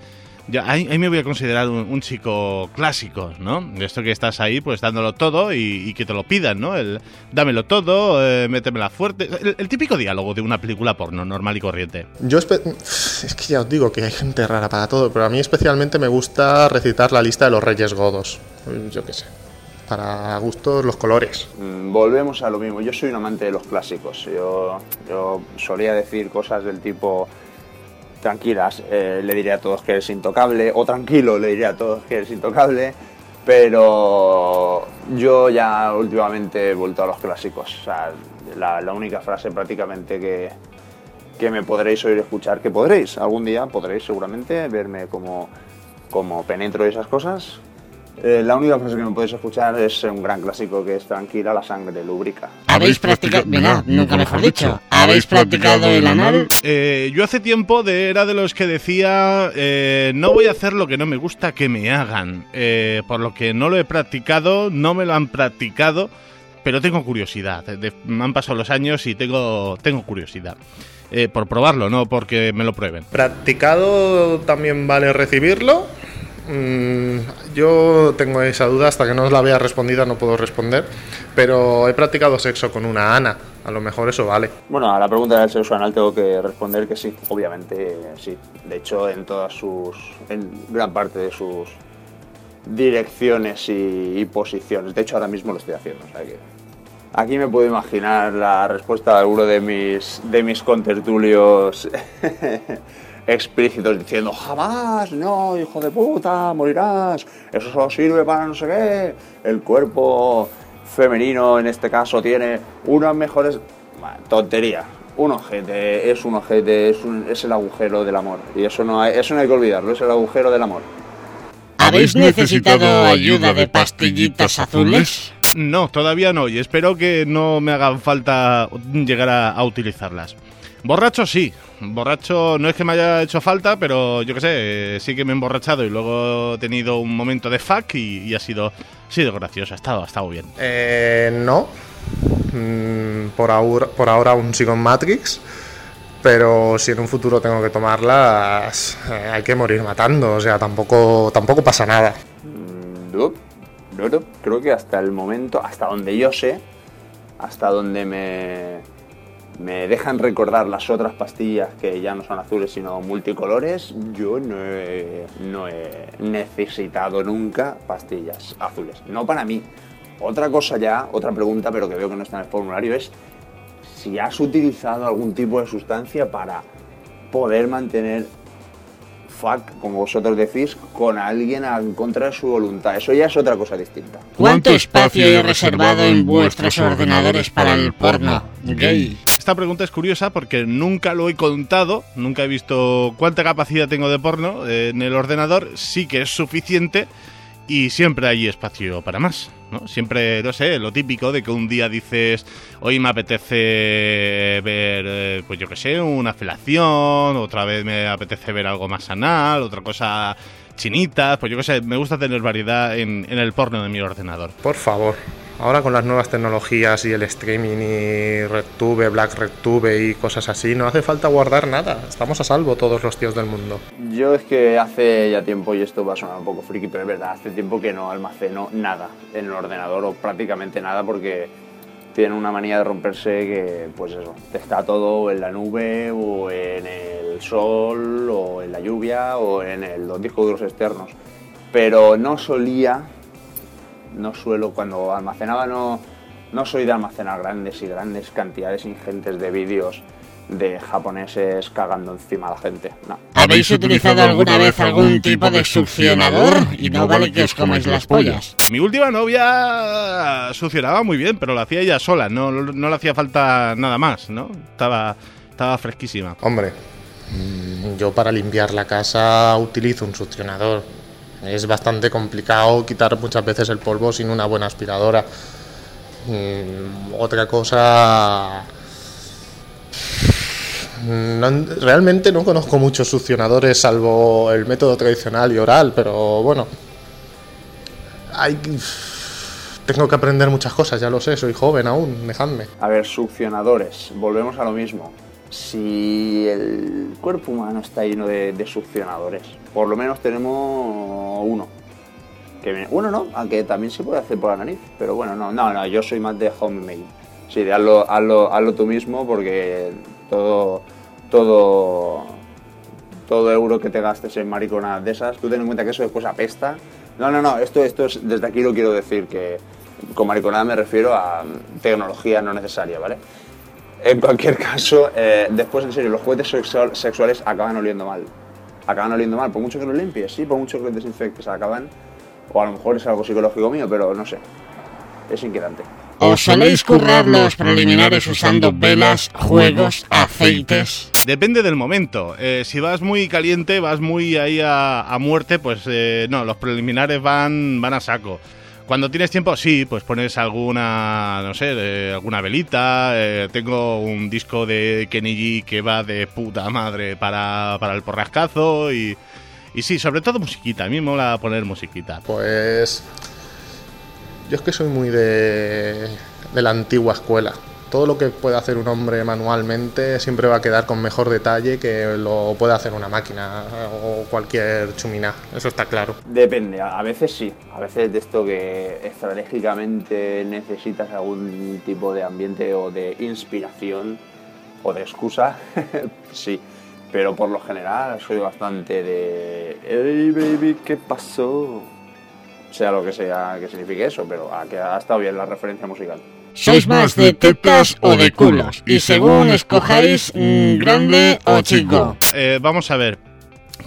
Ya, ahí, ahí me voy a considerar un, un chico clásico, ¿no? De esto que estás ahí, pues dándolo todo y, y que te lo pidan, ¿no? El dámelo todo, eh, métemela fuerte. El, el típico diálogo de una película porno normal y corriente. Yo es que ya os digo que hay gente rara para todo, pero a mí especialmente me gusta recitar la lista de los Reyes Godos. Yo qué sé. Para gustos los colores. Mm, Volvemos a lo mismo. Yo soy un amante de los clásicos. Yo, yo solía decir cosas del tipo tranquilas, eh, le diré a todos que eres intocable, o tranquilo, le diré a todos que eres intocable, pero yo ya últimamente he vuelto a los clásicos. La, única frase prácticamente que, que me podréis oír escuchar, que podréis, algún día podréis seguramente verme como, como penetro esas cosas. Eh, la única frase que me podéis escuchar es un gran clásico que es tranquila, la sangre lubrica. ¿Habéis practicado, venga, nunca mejor dicho, ¿habéis practicado el anal? Eh, yo hace tiempo de, era de los que decía, eh, no voy a hacer lo que no me gusta que me hagan, eh, por lo que no lo he practicado, no me lo han practicado, pero tengo curiosidad. De- me han pasado los años y tengo, tengo curiosidad. Eh, por probarlo, no porque me lo prueben. ¿Practicado también vale recibirlo? Mm, yo tengo esa duda, hasta que no os la vea respondida no puedo responder. Pero he practicado sexo con una Ana. A lo mejor eso vale. Bueno, a la pregunta del sexo anal tengo que responder que sí, obviamente sí. De hecho, en todas sus, en gran parte de sus direcciones y, y posiciones. De hecho, ahora mismo lo estoy haciendo. O sea que aquí me puedo imaginar la respuesta de alguno de mis, de mis contertulios explícitos diciendo jamás, no, hijo de puta, morirás, eso solo sirve para no sé qué, el cuerpo femenino en este caso tiene unas mejores... Bah, tontería, un ojete, es un ojete, es, un- es el agujero del amor, y eso no, hay, eso no hay que olvidarlo, es el agujero del amor. ¿Habéis necesitado ayuda de pastillitas azules? No, todavía no, y espero que no me hagan falta llegar a, a utilizarlas. Borracho sí, borracho no es que me haya hecho falta, pero yo qué sé, eh, sí que me he emborrachado y luego he tenido un momento de fuck y, y ha sido, ha sido gracioso, ha estado, ha estado bien. Eh, no. Mm, por, ahora, por ahora aún sigo en Matrix. Pero si en un futuro tengo que tomarlas, eh, hay que morir matando. O sea, tampoco, tampoco pasa nada. Mm, No, no, no. Creo que hasta el momento, hasta donde yo sé, hasta donde me, me dejan recordar las otras pastillas que ya no son azules sino multicolores, yo no he, no he necesitado nunca pastillas azules. No para mí. Otra cosa ya, otra pregunta, pero que veo que no está en el formulario, es si has utilizado algún tipo de sustancia para poder mantener fuck, como vosotros decís, con alguien en contra de su voluntad. Eso ya es otra cosa distinta. ¿Cuánto espacio hay reservado en vuestros ordenadores para el porno gay? Esta pregunta es curiosa porque nunca lo he contado, nunca he visto cuánta capacidad tengo de porno eh, en el ordenador, sí que es suficiente y siempre hay espacio para más, ¿no? Siempre, no sé, lo típico de que un día dices, hoy me apetece ver, eh, pues yo qué sé, una felación, otra vez me apetece ver algo más anal, otra cosa chinitas, pues yo qué sé, me gusta tener variedad en, en el porno de mi ordenador. Por favor. Ahora con las nuevas tecnologías y el streaming y RedTube, Black RedTube y cosas así, no hace falta guardar nada. Estamos a salvo todos los tíos del mundo. Yo es que hace ya tiempo, y esto va a sonar un poco friki, pero es verdad, hace tiempo que no almaceno nada en el ordenador o prácticamente nada porque tienen una manía de romperse que, pues eso, está todo en la nube o en el sol o en la lluvia o en el- los discos duros externos. Pero no solía, no suelo, cuando almacenaba no, no soy de almacenar grandes y grandes cantidades ingentes de vídeos de japoneses cagando encima a la gente. No. ¿Habéis utilizado alguna vez algún tipo de succionador? Y no vale que os comáis las pollas. Mi última novia succionaba muy bien, pero lo hacía ella sola, no, no le hacía falta nada más, ¿no? Estaba, estaba fresquísima. Hombre, mm, yo para limpiar la casa utilizo un succionador. Es bastante complicado quitar muchas veces el polvo sin una buena aspiradora. Mm, Otra cosa... Realmente no conozco muchos succionadores salvo el método tradicional y oral, pero bueno, hay tengo que aprender muchas cosas, ya lo sé, soy joven aún, dejadme. A ver, succionadores, volvemos a lo mismo. Si el cuerpo humano está lleno de, succionadores, por lo menos tenemos uno. Que me- uno no, aunque también se puede hacer por la nariz, pero bueno, no, no, no, yo soy más de homemade. Sí, de hazlo, hazlo, hazlo tú mismo porque todo, todo, todo euro que te gastes en mariconadas de esas, tú ten en cuenta que eso después apesta. No, no, no, esto, esto es, desde aquí lo quiero decir, que con mariconada me refiero a mm, tecnología no necesaria, ¿vale? En cualquier caso, eh, después en serio, los juguetes sexual- sexuales acaban oliendo mal. Acaban oliendo mal, por mucho que los limpies, sí, por mucho que los desinfectes, acaban. O a lo mejor es algo psicológico mío, pero no sé. Es inquietante. ¿Os soléis currar los preliminares usando velas, juegos, aceites? Depende del momento. Eh, si vas muy caliente, vas muy ahí a, a muerte, pues eh, no, los preliminares van, van a saco. Cuando tienes tiempo, sí, pues pones alguna, no sé, alguna velita. eh, tengo un disco de Kenny G que va de puta madre para, para el porrascazo y, y sí, sobre todo musiquita. A mí me mola poner musiquita. Pues yo es que soy muy de, de la antigua escuela. Todo lo que puede hacer un hombre manualmente siempre va a quedar con mejor detalle que lo puede hacer una máquina o cualquier chumina. Eso está claro. Depende, a veces sí. A veces de esto que estratégicamente necesitas algún tipo de ambiente o de inspiración o de excusa, sí. Pero por lo general soy bastante de. ¡Hey baby, qué pasó! Sea lo que sea que signifique eso, pero ha, ha estado bien la referencia musical. ¿Sois más de tetas o de culos? Y según escojáis, mm, grande o chico. Eh, vamos a ver.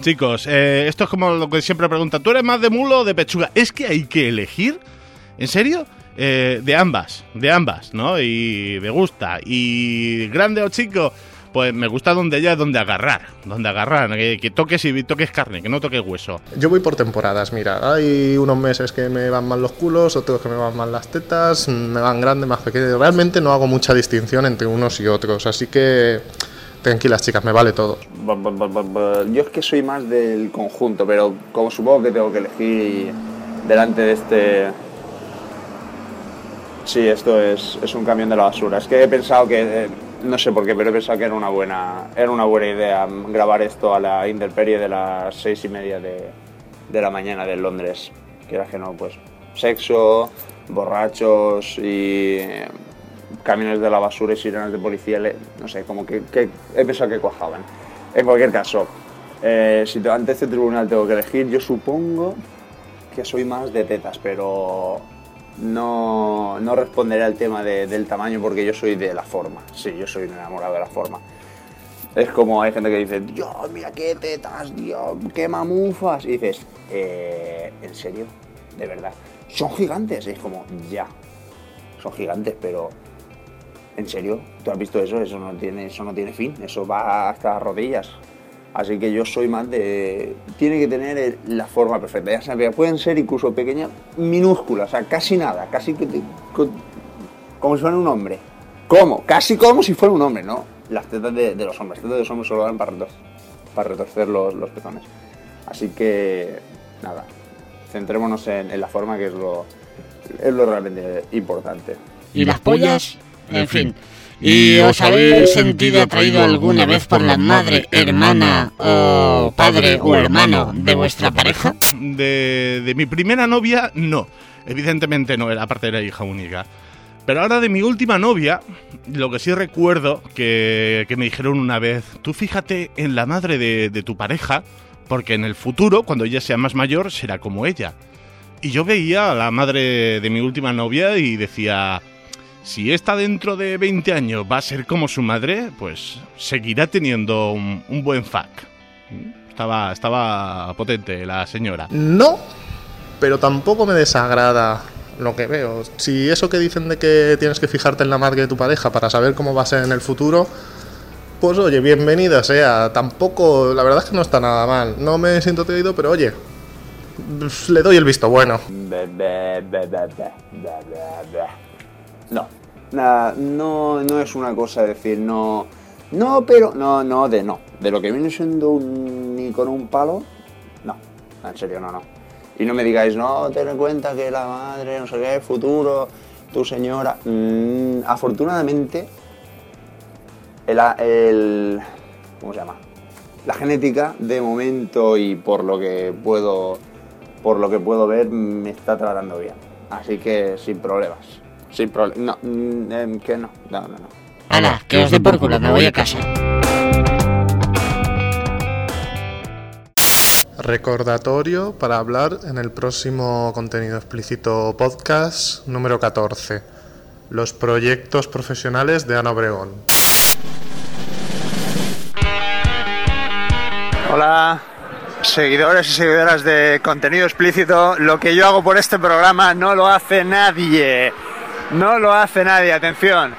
Chicos, eh, esto es como lo que siempre preguntan. ¿Tú eres más de mulo o de pechuga? Es que hay que elegir. ¿En serio? Eh, de ambas, de ambas, ¿no? Y me gusta. Y grande o chico, pues me gusta donde ya es donde agarrar. Donde agarrar, que, que toques y toques carne, que no toques hueso. Yo voy por temporadas, mira, hay unos meses que me van mal los culos, otros que me van mal las tetas, me van grandes, más pequeños. Realmente no hago mucha distinción entre unos y otros, así que tranquilas chicas, me vale todo. Yo es que soy más del conjunto, pero como supongo que tengo que elegir delante de este... Sí, esto es, es un camión de la basura. Es que he pensado que, eh, no sé por qué, pero he pensado que era una buena, era una buena idea grabar esto a la intemperie de las seis y media de, de la mañana de Londres. Que era que no, pues sexo, borrachos y eh, camiones de la basura y sirenas de policía, no sé, como que, he pensado que cuajaban. En cualquier caso, eh, si te- ante este tribunal tengo que elegir, yo supongo que soy más de tetas, pero no, no responderé al tema de- del tamaño porque yo soy de la forma. Sí, yo soy un enamorado de la forma. Es como hay gente que dice, Dios, mira qué tetas, Dios, qué mamufas. Y dices, "Eh, ¿en serio? ¿De verdad? Son gigantes. Y es como, ya, son gigantes, pero ¿en serio? ¿Tú has visto eso? Eso no tiene, eso no tiene fin, eso va hasta las rodillas. Así que yo soy más de... Tiene que tener la forma perfecta. Ya sabes, pueden ser incluso pequeñas, minúsculas, o sea, casi nada, casi que te- co- como si fuera un hombre. ¿Cómo? Casi como si fuera un hombre, ¿no? Las tetas de, de los hombres. Las tetas de los hombres solo dan para, retor- para retorcer los, los pezones. Así que, nada, centrémonos en, en la forma que es lo, es lo realmente importante. ¿Y las pollas? En fin. ¿Y os habéis sentido atraído alguna vez por la madre, hermana o padre o hermano de vuestra pareja? De, de mi primera novia, no. Evidentemente no, era aparte era hija única. Pero ahora de mi última novia, lo que sí recuerdo que, que me dijeron una vez, tú fíjate en la madre de, de tu pareja, porque en el futuro, cuando ella sea más mayor, será como ella. Y yo veía a la madre de mi última novia y decía, si esta dentro de 20 años va a ser como su madre, pues seguirá teniendo un, un buen fuck. Estaba, estaba potente la señora. No, pero tampoco me desagrada lo que veo. Si eso que dicen de que tienes que fijarte en la madre de tu pareja para saber cómo va a ser en el futuro, pues oye, bienvenida sea. Tampoco, la verdad es que no está nada mal. No me siento atraído, pero oye, le doy el visto bueno. No, nada, no, no es una cosa de decir no, no, pero no, no, de no. De lo que viene siendo un ni con un palo, no, en serio, no, no. Y no me digáis, no, ten en cuenta que la madre, no sé qué, futuro, tu señora. Mm, afortunadamente, el, el- ¿Cómo se llama? La genética, de momento y por lo que puedo. Por lo que puedo ver, me está tratando bien. Así que sin problemas. Sin problemas. No, mm, em, que no. No, no, no. Ana, que os dé por culo, me voy a casa. Recordatorio para hablar en el próximo contenido explícito podcast número 14. Los proyectos profesionales de Ana Obregón. Hola, seguidores y seguidoras de contenido explícito. Lo que yo hago por este programa no lo hace nadie. No lo hace nadie, atención.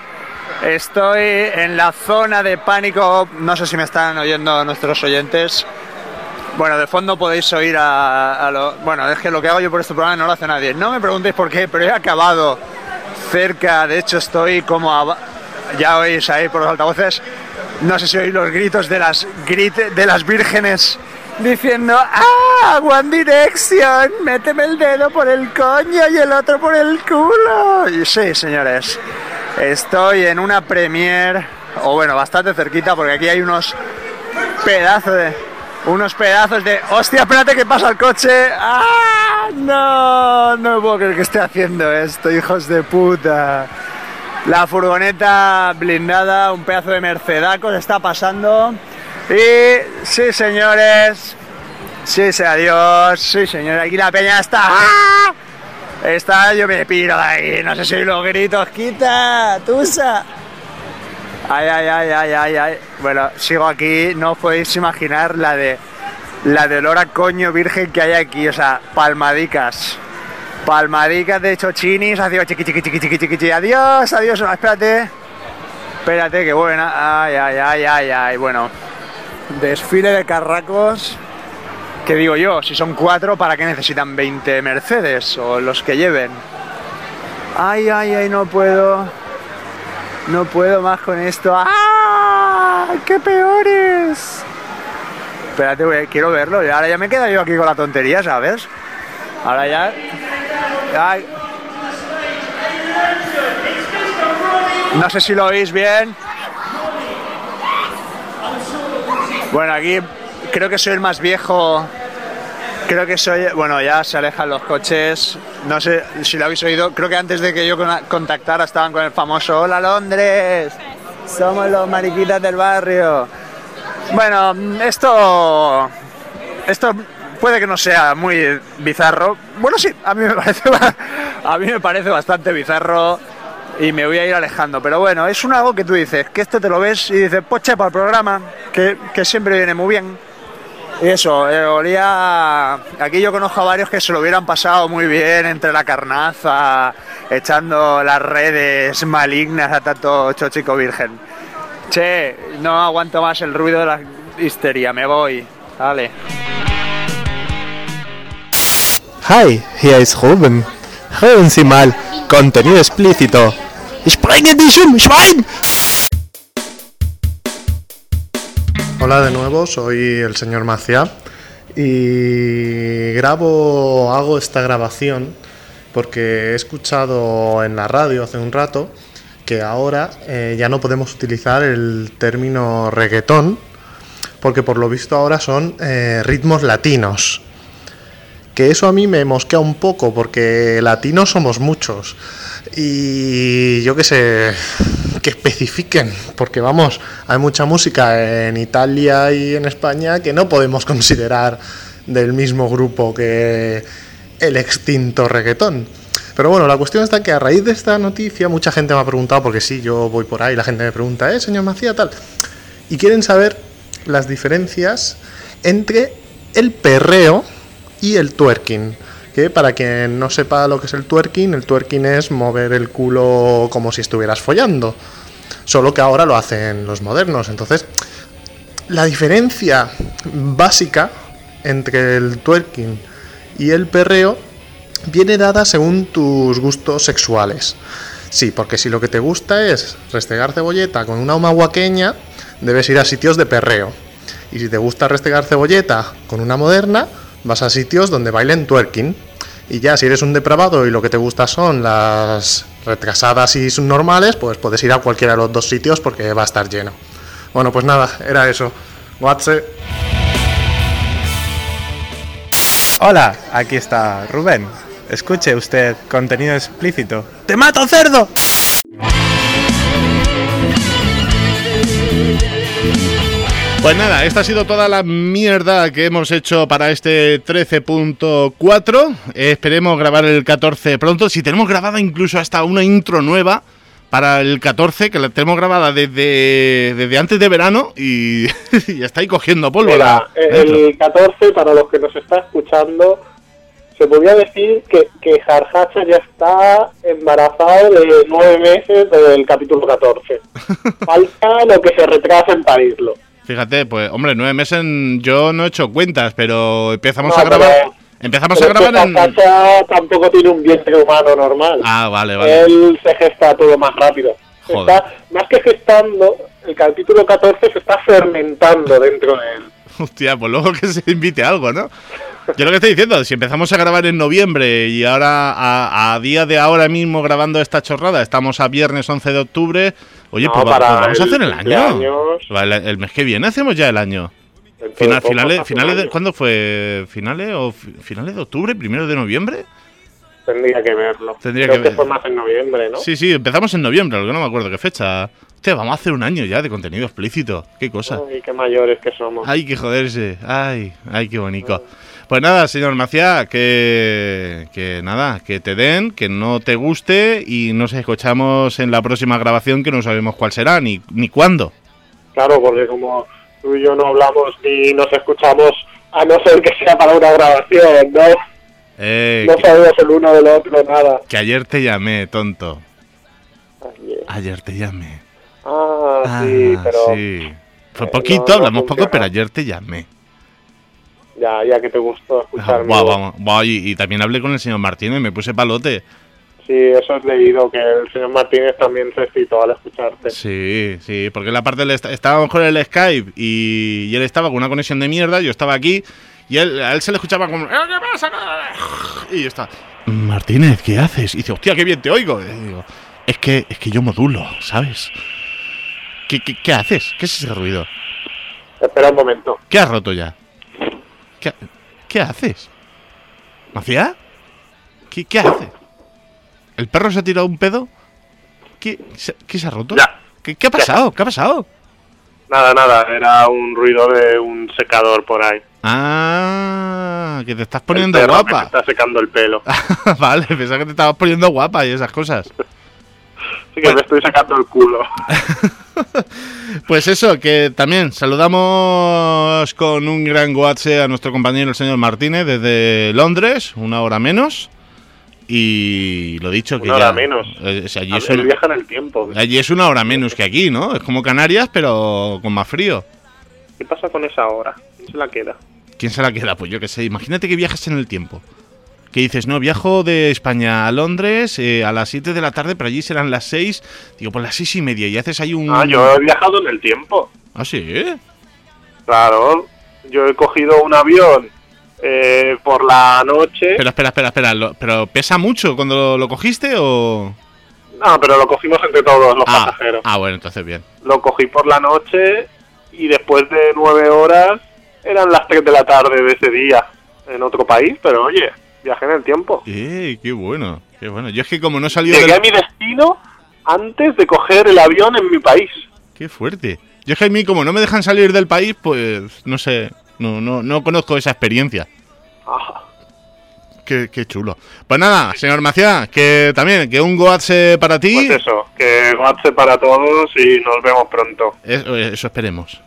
Estoy en la zona de pánico. No sé si me están oyendo nuestros oyentes. Bueno, de fondo podéis oír a, lo... Bueno, es que lo que hago yo por este programa no lo hace nadie. No me preguntéis por qué, pero he acabado cerca. De hecho, estoy como... a- Ya oís ahí por los altavoces. No sé si oís los gritos de las, grit- de las vírgenes diciendo ¡Ah! One Direction, méteme el dedo por el coño y el otro por el culo. Y sí, señores, estoy en una premiere, o bueno, bastante cerquita, porque aquí hay unos pedazos de... Unos pedazos de... ¡Hostia, espérate que pasa el coche! ¡Ah! No, no puedo creer que esté haciendo esto, hijos de puta. La furgoneta blindada, un pedazo de Mercedacos está pasando. Y sí, señores. Sí, sí, adiós. Sí, señores. Aquí la peña está. ¡Ah! Está, yo me piro de ahí. No sé si los gritos. ¡Quita! ¡Tusa! Ay, ay, ay, ay, ay, ay. Bueno, sigo aquí. No os podéis imaginar la de. La de olor a coño virgen que hay aquí. O sea, palmadicas. Palmadicas de chochinis, hacia chiqui chiqui chiqui chiqui chiqui chiqui. Adiós, adiós, espérate. Espérate, que buena. Ay, ay, ay, ay, ay. Bueno, desfile de carracos. ¿Qué digo yo? Si son cuatro, ¿para qué necesitan 20 Mercedes o los que lleven? Ay, ay, ay, no puedo. No puedo más con esto. ¡Ah! ¡Qué peores! Espérate, quiero verlo. Ahora ya me quedo yo aquí con la tontería, ¿sabes? Ahora ya. No sé si lo oís bien. Bueno, aquí creo que soy el más viejo. Creo que soy. Bueno, ya se alejan los coches. No sé si lo habéis oído. Creo que antes de que yo con- contactara estaban con el famoso Hola Londres. Somos los mariquitas del barrio. Bueno, esto. Esto puede que no sea muy bizarro. Bueno, sí, a mí me parece, a mí me parece bastante bizarro y me voy a ir alejando. Pero bueno, es un algo que tú dices, que esto te lo ves y dices, poche para el programa, que, que siempre viene muy bien. Y eso, eh, olía. Aquí yo conozco a varios que se lo hubieran pasado muy bien entre la carnaza, echando las redes malignas a tanto chochico virgen. Che, no aguanto más el ruido de la histeria, me voy. Vale. Hi, hier ist Ruben. Hören Sie mal, Contenido explícito. Schwein! Hola de nuevo, soy el señor Maciá y grabo, hago esta grabación porque he escuchado en la radio hace un rato que ahora eh, ya no podemos utilizar el término reggaetón porque por lo visto ahora son eh, ritmos latinos. Que eso a mí me mosquea un poco porque latinos somos muchos. Y yo qué sé, que especifiquen, porque vamos, hay mucha música en Italia y en España que no podemos considerar del mismo grupo que el extinto reggaetón. Pero bueno, la cuestión está que a raíz de esta noticia mucha gente me ha preguntado, porque sí, yo voy por ahí, la gente me pregunta, ¿eh, señor Macía, tal? Y quieren saber las diferencias entre el perreo y el twerking. Que para quien no sepa lo que es el twerking, el twerking es mover el culo como si estuvieras follando. Solo que ahora lo hacen los modernos. Entonces, la diferencia básica entre el twerking y el perreo viene dada según tus gustos sexuales. Sí, porque si lo que te gusta es restregar cebolleta con una humahuaqueña, debes ir a sitios de perreo. Y si te gusta restregar cebolleta con una moderna, Vas a sitios donde bailen twerking. Y ya, si eres un depravado y lo que te gusta son las retrasadas y subnormales, pues puedes ir a cualquiera de los dos sitios porque va a estar lleno. Bueno, pues nada, era eso. WhatsApp. Hola, aquí está Rubén. Escuche usted contenido explícito. ¡Te mato, cerdo! Pues nada, esta ha sido toda la mierda que hemos hecho para este 13.4. esperemos grabar el 14 pronto. Si tenemos grabada incluso hasta una intro nueva para el 14, que la tenemos grabada desde, desde antes de verano y, está ahí cogiendo polvo. Mira, el 14, para los que nos está escuchando, se podría decir que, que Jarjacha ya está embarazado de nueve meses del capítulo 14. Falta lo que se retrasa en parirlo. Fíjate, pues, hombre, nueve meses yo no he hecho cuentas, pero empezamos a grabar. empezamos a grabar en. tampoco tiene un vientre humano normal. Ah, vale, vale. Él se gesta todo más rápido. Está, más que gestando, el capítulo 14 se está fermentando dentro de él. Hostia, pues luego que se invite algo, ¿no? Yo lo que estoy diciendo, si empezamos a grabar en noviembre y ahora a, día de ahora mismo grabando esta chorrada, estamos a viernes 11 de octubre, oye, pues, pues vamos a hacer el año. El, mes que viene hacemos ya el año. Final, finales, finales de, ¿Cuándo fue? ¿Finales o finales de octubre? ¿Primero de noviembre? Tendría que verlo. Tendría que, fue más en noviembre, ¿no? Sí, sí, empezamos en noviembre, lo que no me acuerdo qué fecha. Hostia, vamos a hacer un año ya de contenido explícito. Qué cosa. Ay, qué mayores que somos. Ay, qué joderse. Ay, ay, qué bonito. Pues nada, señor Maciá, que, que nada, que te den, que no te guste y nos escuchamos en la próxima grabación que no sabemos cuál será ni, ni cuándo. Claro, porque como tú y yo no hablamos ni nos escuchamos, a no ser que sea para una grabación, ¿no? Eh, no sabemos el uno del otro nada. Que ayer te llamé, tonto. Ayer, te llamé. Ah, sí, pero... Sí. Fue poquito, hablamos poco, pero ayer te llamé ya, ya que te gustó escucharme. vamos, y, también hablé con el señor Martínez, me puse palote. Sí, eso has leído, que el señor Martínez también se excitó al escucharte. Sí, sí, porque la parte del estábamos con el Skype y, él estaba con una conexión de mierda, yo estaba aquí y él, a él se le escuchaba como... Eh, ¿Qué pasa? Y yo estaba... Martínez, ¿qué haces? Y dice, hostia, qué bien te oigo. digo, es que, es que yo modulo, ¿sabes? ¿Qué, qué, qué haces? ¿Qué es ese ruido? Espera un momento. ¿Qué has roto ya? ¿Qué, haces? ¿Mafia? ¿Qué, ¿Qué haces? ¿El perro se ha tirado un pedo? ¿Qué, qué se ha roto? ¿Qué, ha pasado? ¿Qué ha pasado? Nada, nada, era un ruido de un secador por ahí. Ah, que te estás poniendo guapa. Que está secando el pelo. vale, pensaba que te estabas poniendo guapa y esas cosas. Sí, que me estoy sacando el culo. pues eso, que también saludamos con un gran WhatsApp a nuestro compañero el señor Martínez desde Londres, una hora menos. Y lo dicho que una hora menos. Eh, allí es en el tiempo. Allí es una hora menos que aquí, ¿no? Es como Canarias, pero con más frío. ¿Qué pasa con esa hora? ¿Quién se la queda? ¿Quién se la queda? Pues yo qué sé. Imagínate que viajas en el tiempo que dices, no, viajo de España a Londres eh, a las 7 de la tarde, pero allí serán las 6. Digo, por las 6 y media, y haces ahí un... Ah, yo he viajado en el tiempo. Ah, sí. Claro, yo he cogido un avión eh, por la noche. Pero espera, espera, espera, ¿pero pesa mucho cuando lo, cogiste o...? No, pero lo cogimos entre todos los ah, pasajeros. Ah, bueno, entonces bien. Lo cogí por la noche y después de nueve horas eran las 3 de la tarde de ese día en otro país, pero oye, viajé en el tiempo. ¡Eh, qué bueno! ¡Qué bueno! Yo es que como no salí Llegué a mi destino antes de coger el avión en mi país. ¡Qué fuerte! Yo es que a mí como no me dejan salir del país, pues no sé, no, no, no conozco esa experiencia. Ajá. Qué, qué, chulo. Pues nada, señor Macía, que también, que un goatse para ti. Pues eso, que goatse para todos y nos vemos pronto. Eso, eso esperemos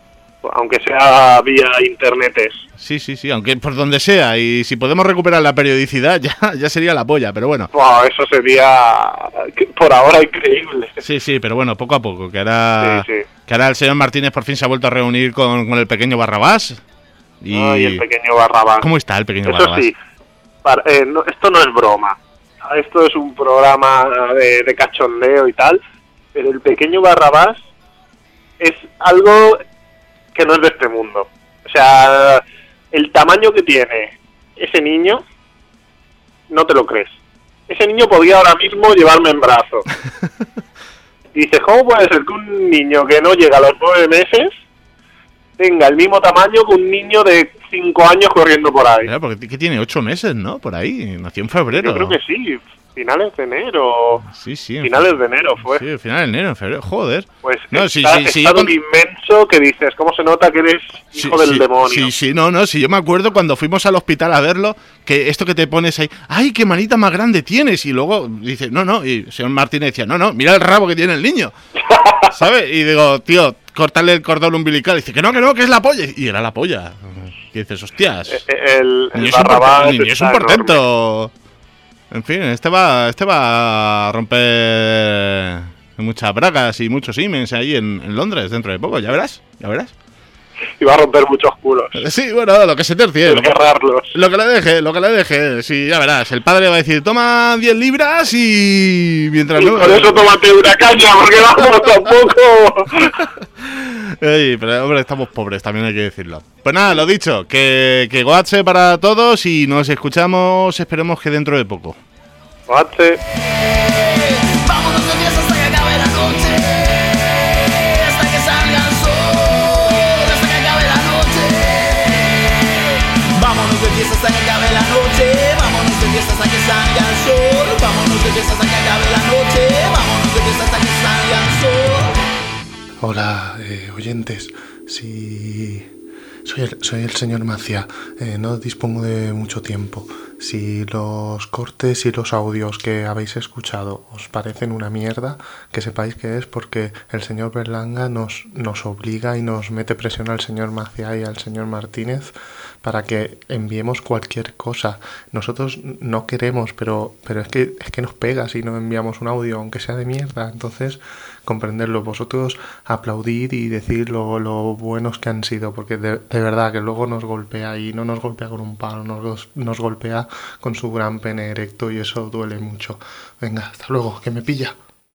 aunque sea vía internetes. Sí, sí, sí, aunque por donde sea. Y si podemos recuperar la periodicidad, ya, ya sería la polla, pero bueno. eso sería por ahora increíble. Sí, sí, pero bueno, poco a poco. Que ahora, Que ahora el señor Martínez por fin se ha vuelto a reunir con, el pequeño Barrabás. Y... el pequeño Barrabás. ¿Cómo está el pequeño eso Barrabás? Sí, eh, esto no es broma. Esto es un programa de, de cachondeo y tal. Pero el pequeño Barrabás es algo que no es de este mundo. O sea, el tamaño que tiene ese niño, no te lo crees. Ese niño podía ahora mismo llevarme en brazos. Y dices, ¿cómo puede ser que un niño que no llega a los nueve meses tenga el mismo tamaño que un niño de cinco años corriendo por ahí? Mira, porque que tiene ocho meses, ¿no? Por ahí. Nació en febrero. Yo creo que sí, finales de enero. Sí, sí. en Finales de enero fue. Sí, finales de enero, en febrero. Joder. Pues No, sí, está, sí, sí, está yo tan inmenso que dices, ¿cómo se nota que eres Sí, hijo del sí, demonio? Sí, sí, no, no, sí, yo me acuerdo cuando fuimos al hospital a verlo, que esto que te pones ahí, ¡ay, qué manita más grande tienes! Y luego dice, no, no, y el señor Martínez decía, no, no, mira el rabo que tiene el niño, ¿sabes? Y digo, tío, cortarle el cordón umbilical, y dice, que no, que no, que es la polla, y era la polla. Y dices, hostias, Eh, El, el el es un, Barrabás es portento. En fin, este va, este va a romper muchas bragas y muchos imens ahí en, en Londres dentro de poco, ya verás, ya verás. Y va a romper muchos culos. Sí, bueno, lo que se tercie. Lo que, lo que le deje, lo que le deje. Sí, ya verás. El padre va a decir, toma 10 libras y mientras Y no... por eso tómate una caña, porque vamos tampoco. Ey, pero hombre, estamos pobres, también hay que decirlo. Pues nada, lo dicho, que, que goatse para todos y nos escuchamos, esperemos que dentro de poco. Guache. Vámonos de fiesta hasta que acabe la noche. Hasta que salga el sol. Hasta que acabe la noche. Vámonos de fiesta hasta que acabe la noche. Vámonos de fiesta hasta que salga el sol. Vámonos de fiesta hasta que acabe la noche. Vámonos de fiesta hasta que salga el sol. Hola, eh, oyentes. Si soy el, soy el señor Macia, eh, no dispongo de mucho tiempo. Si los cortes y los audios que habéis escuchado os parecen una mierda, que sepáis que es porque el señor Berlanga nos, nos obliga y nos mete presión al señor Macia y al señor Martínez para que enviemos cualquier cosa. Nosotros no queremos, pero, pero es que es que nos pega si no enviamos un audio, aunque sea de mierda. Entonces, comprenderlo. Vosotros aplaudid y decir lo, lo buenos que han sido, porque de, de verdad que luego nos golpea y no nos golpea con un palo, nos, nos golpea con su gran pene erecto y eso duele mucho. Venga, hasta luego, que me pilla.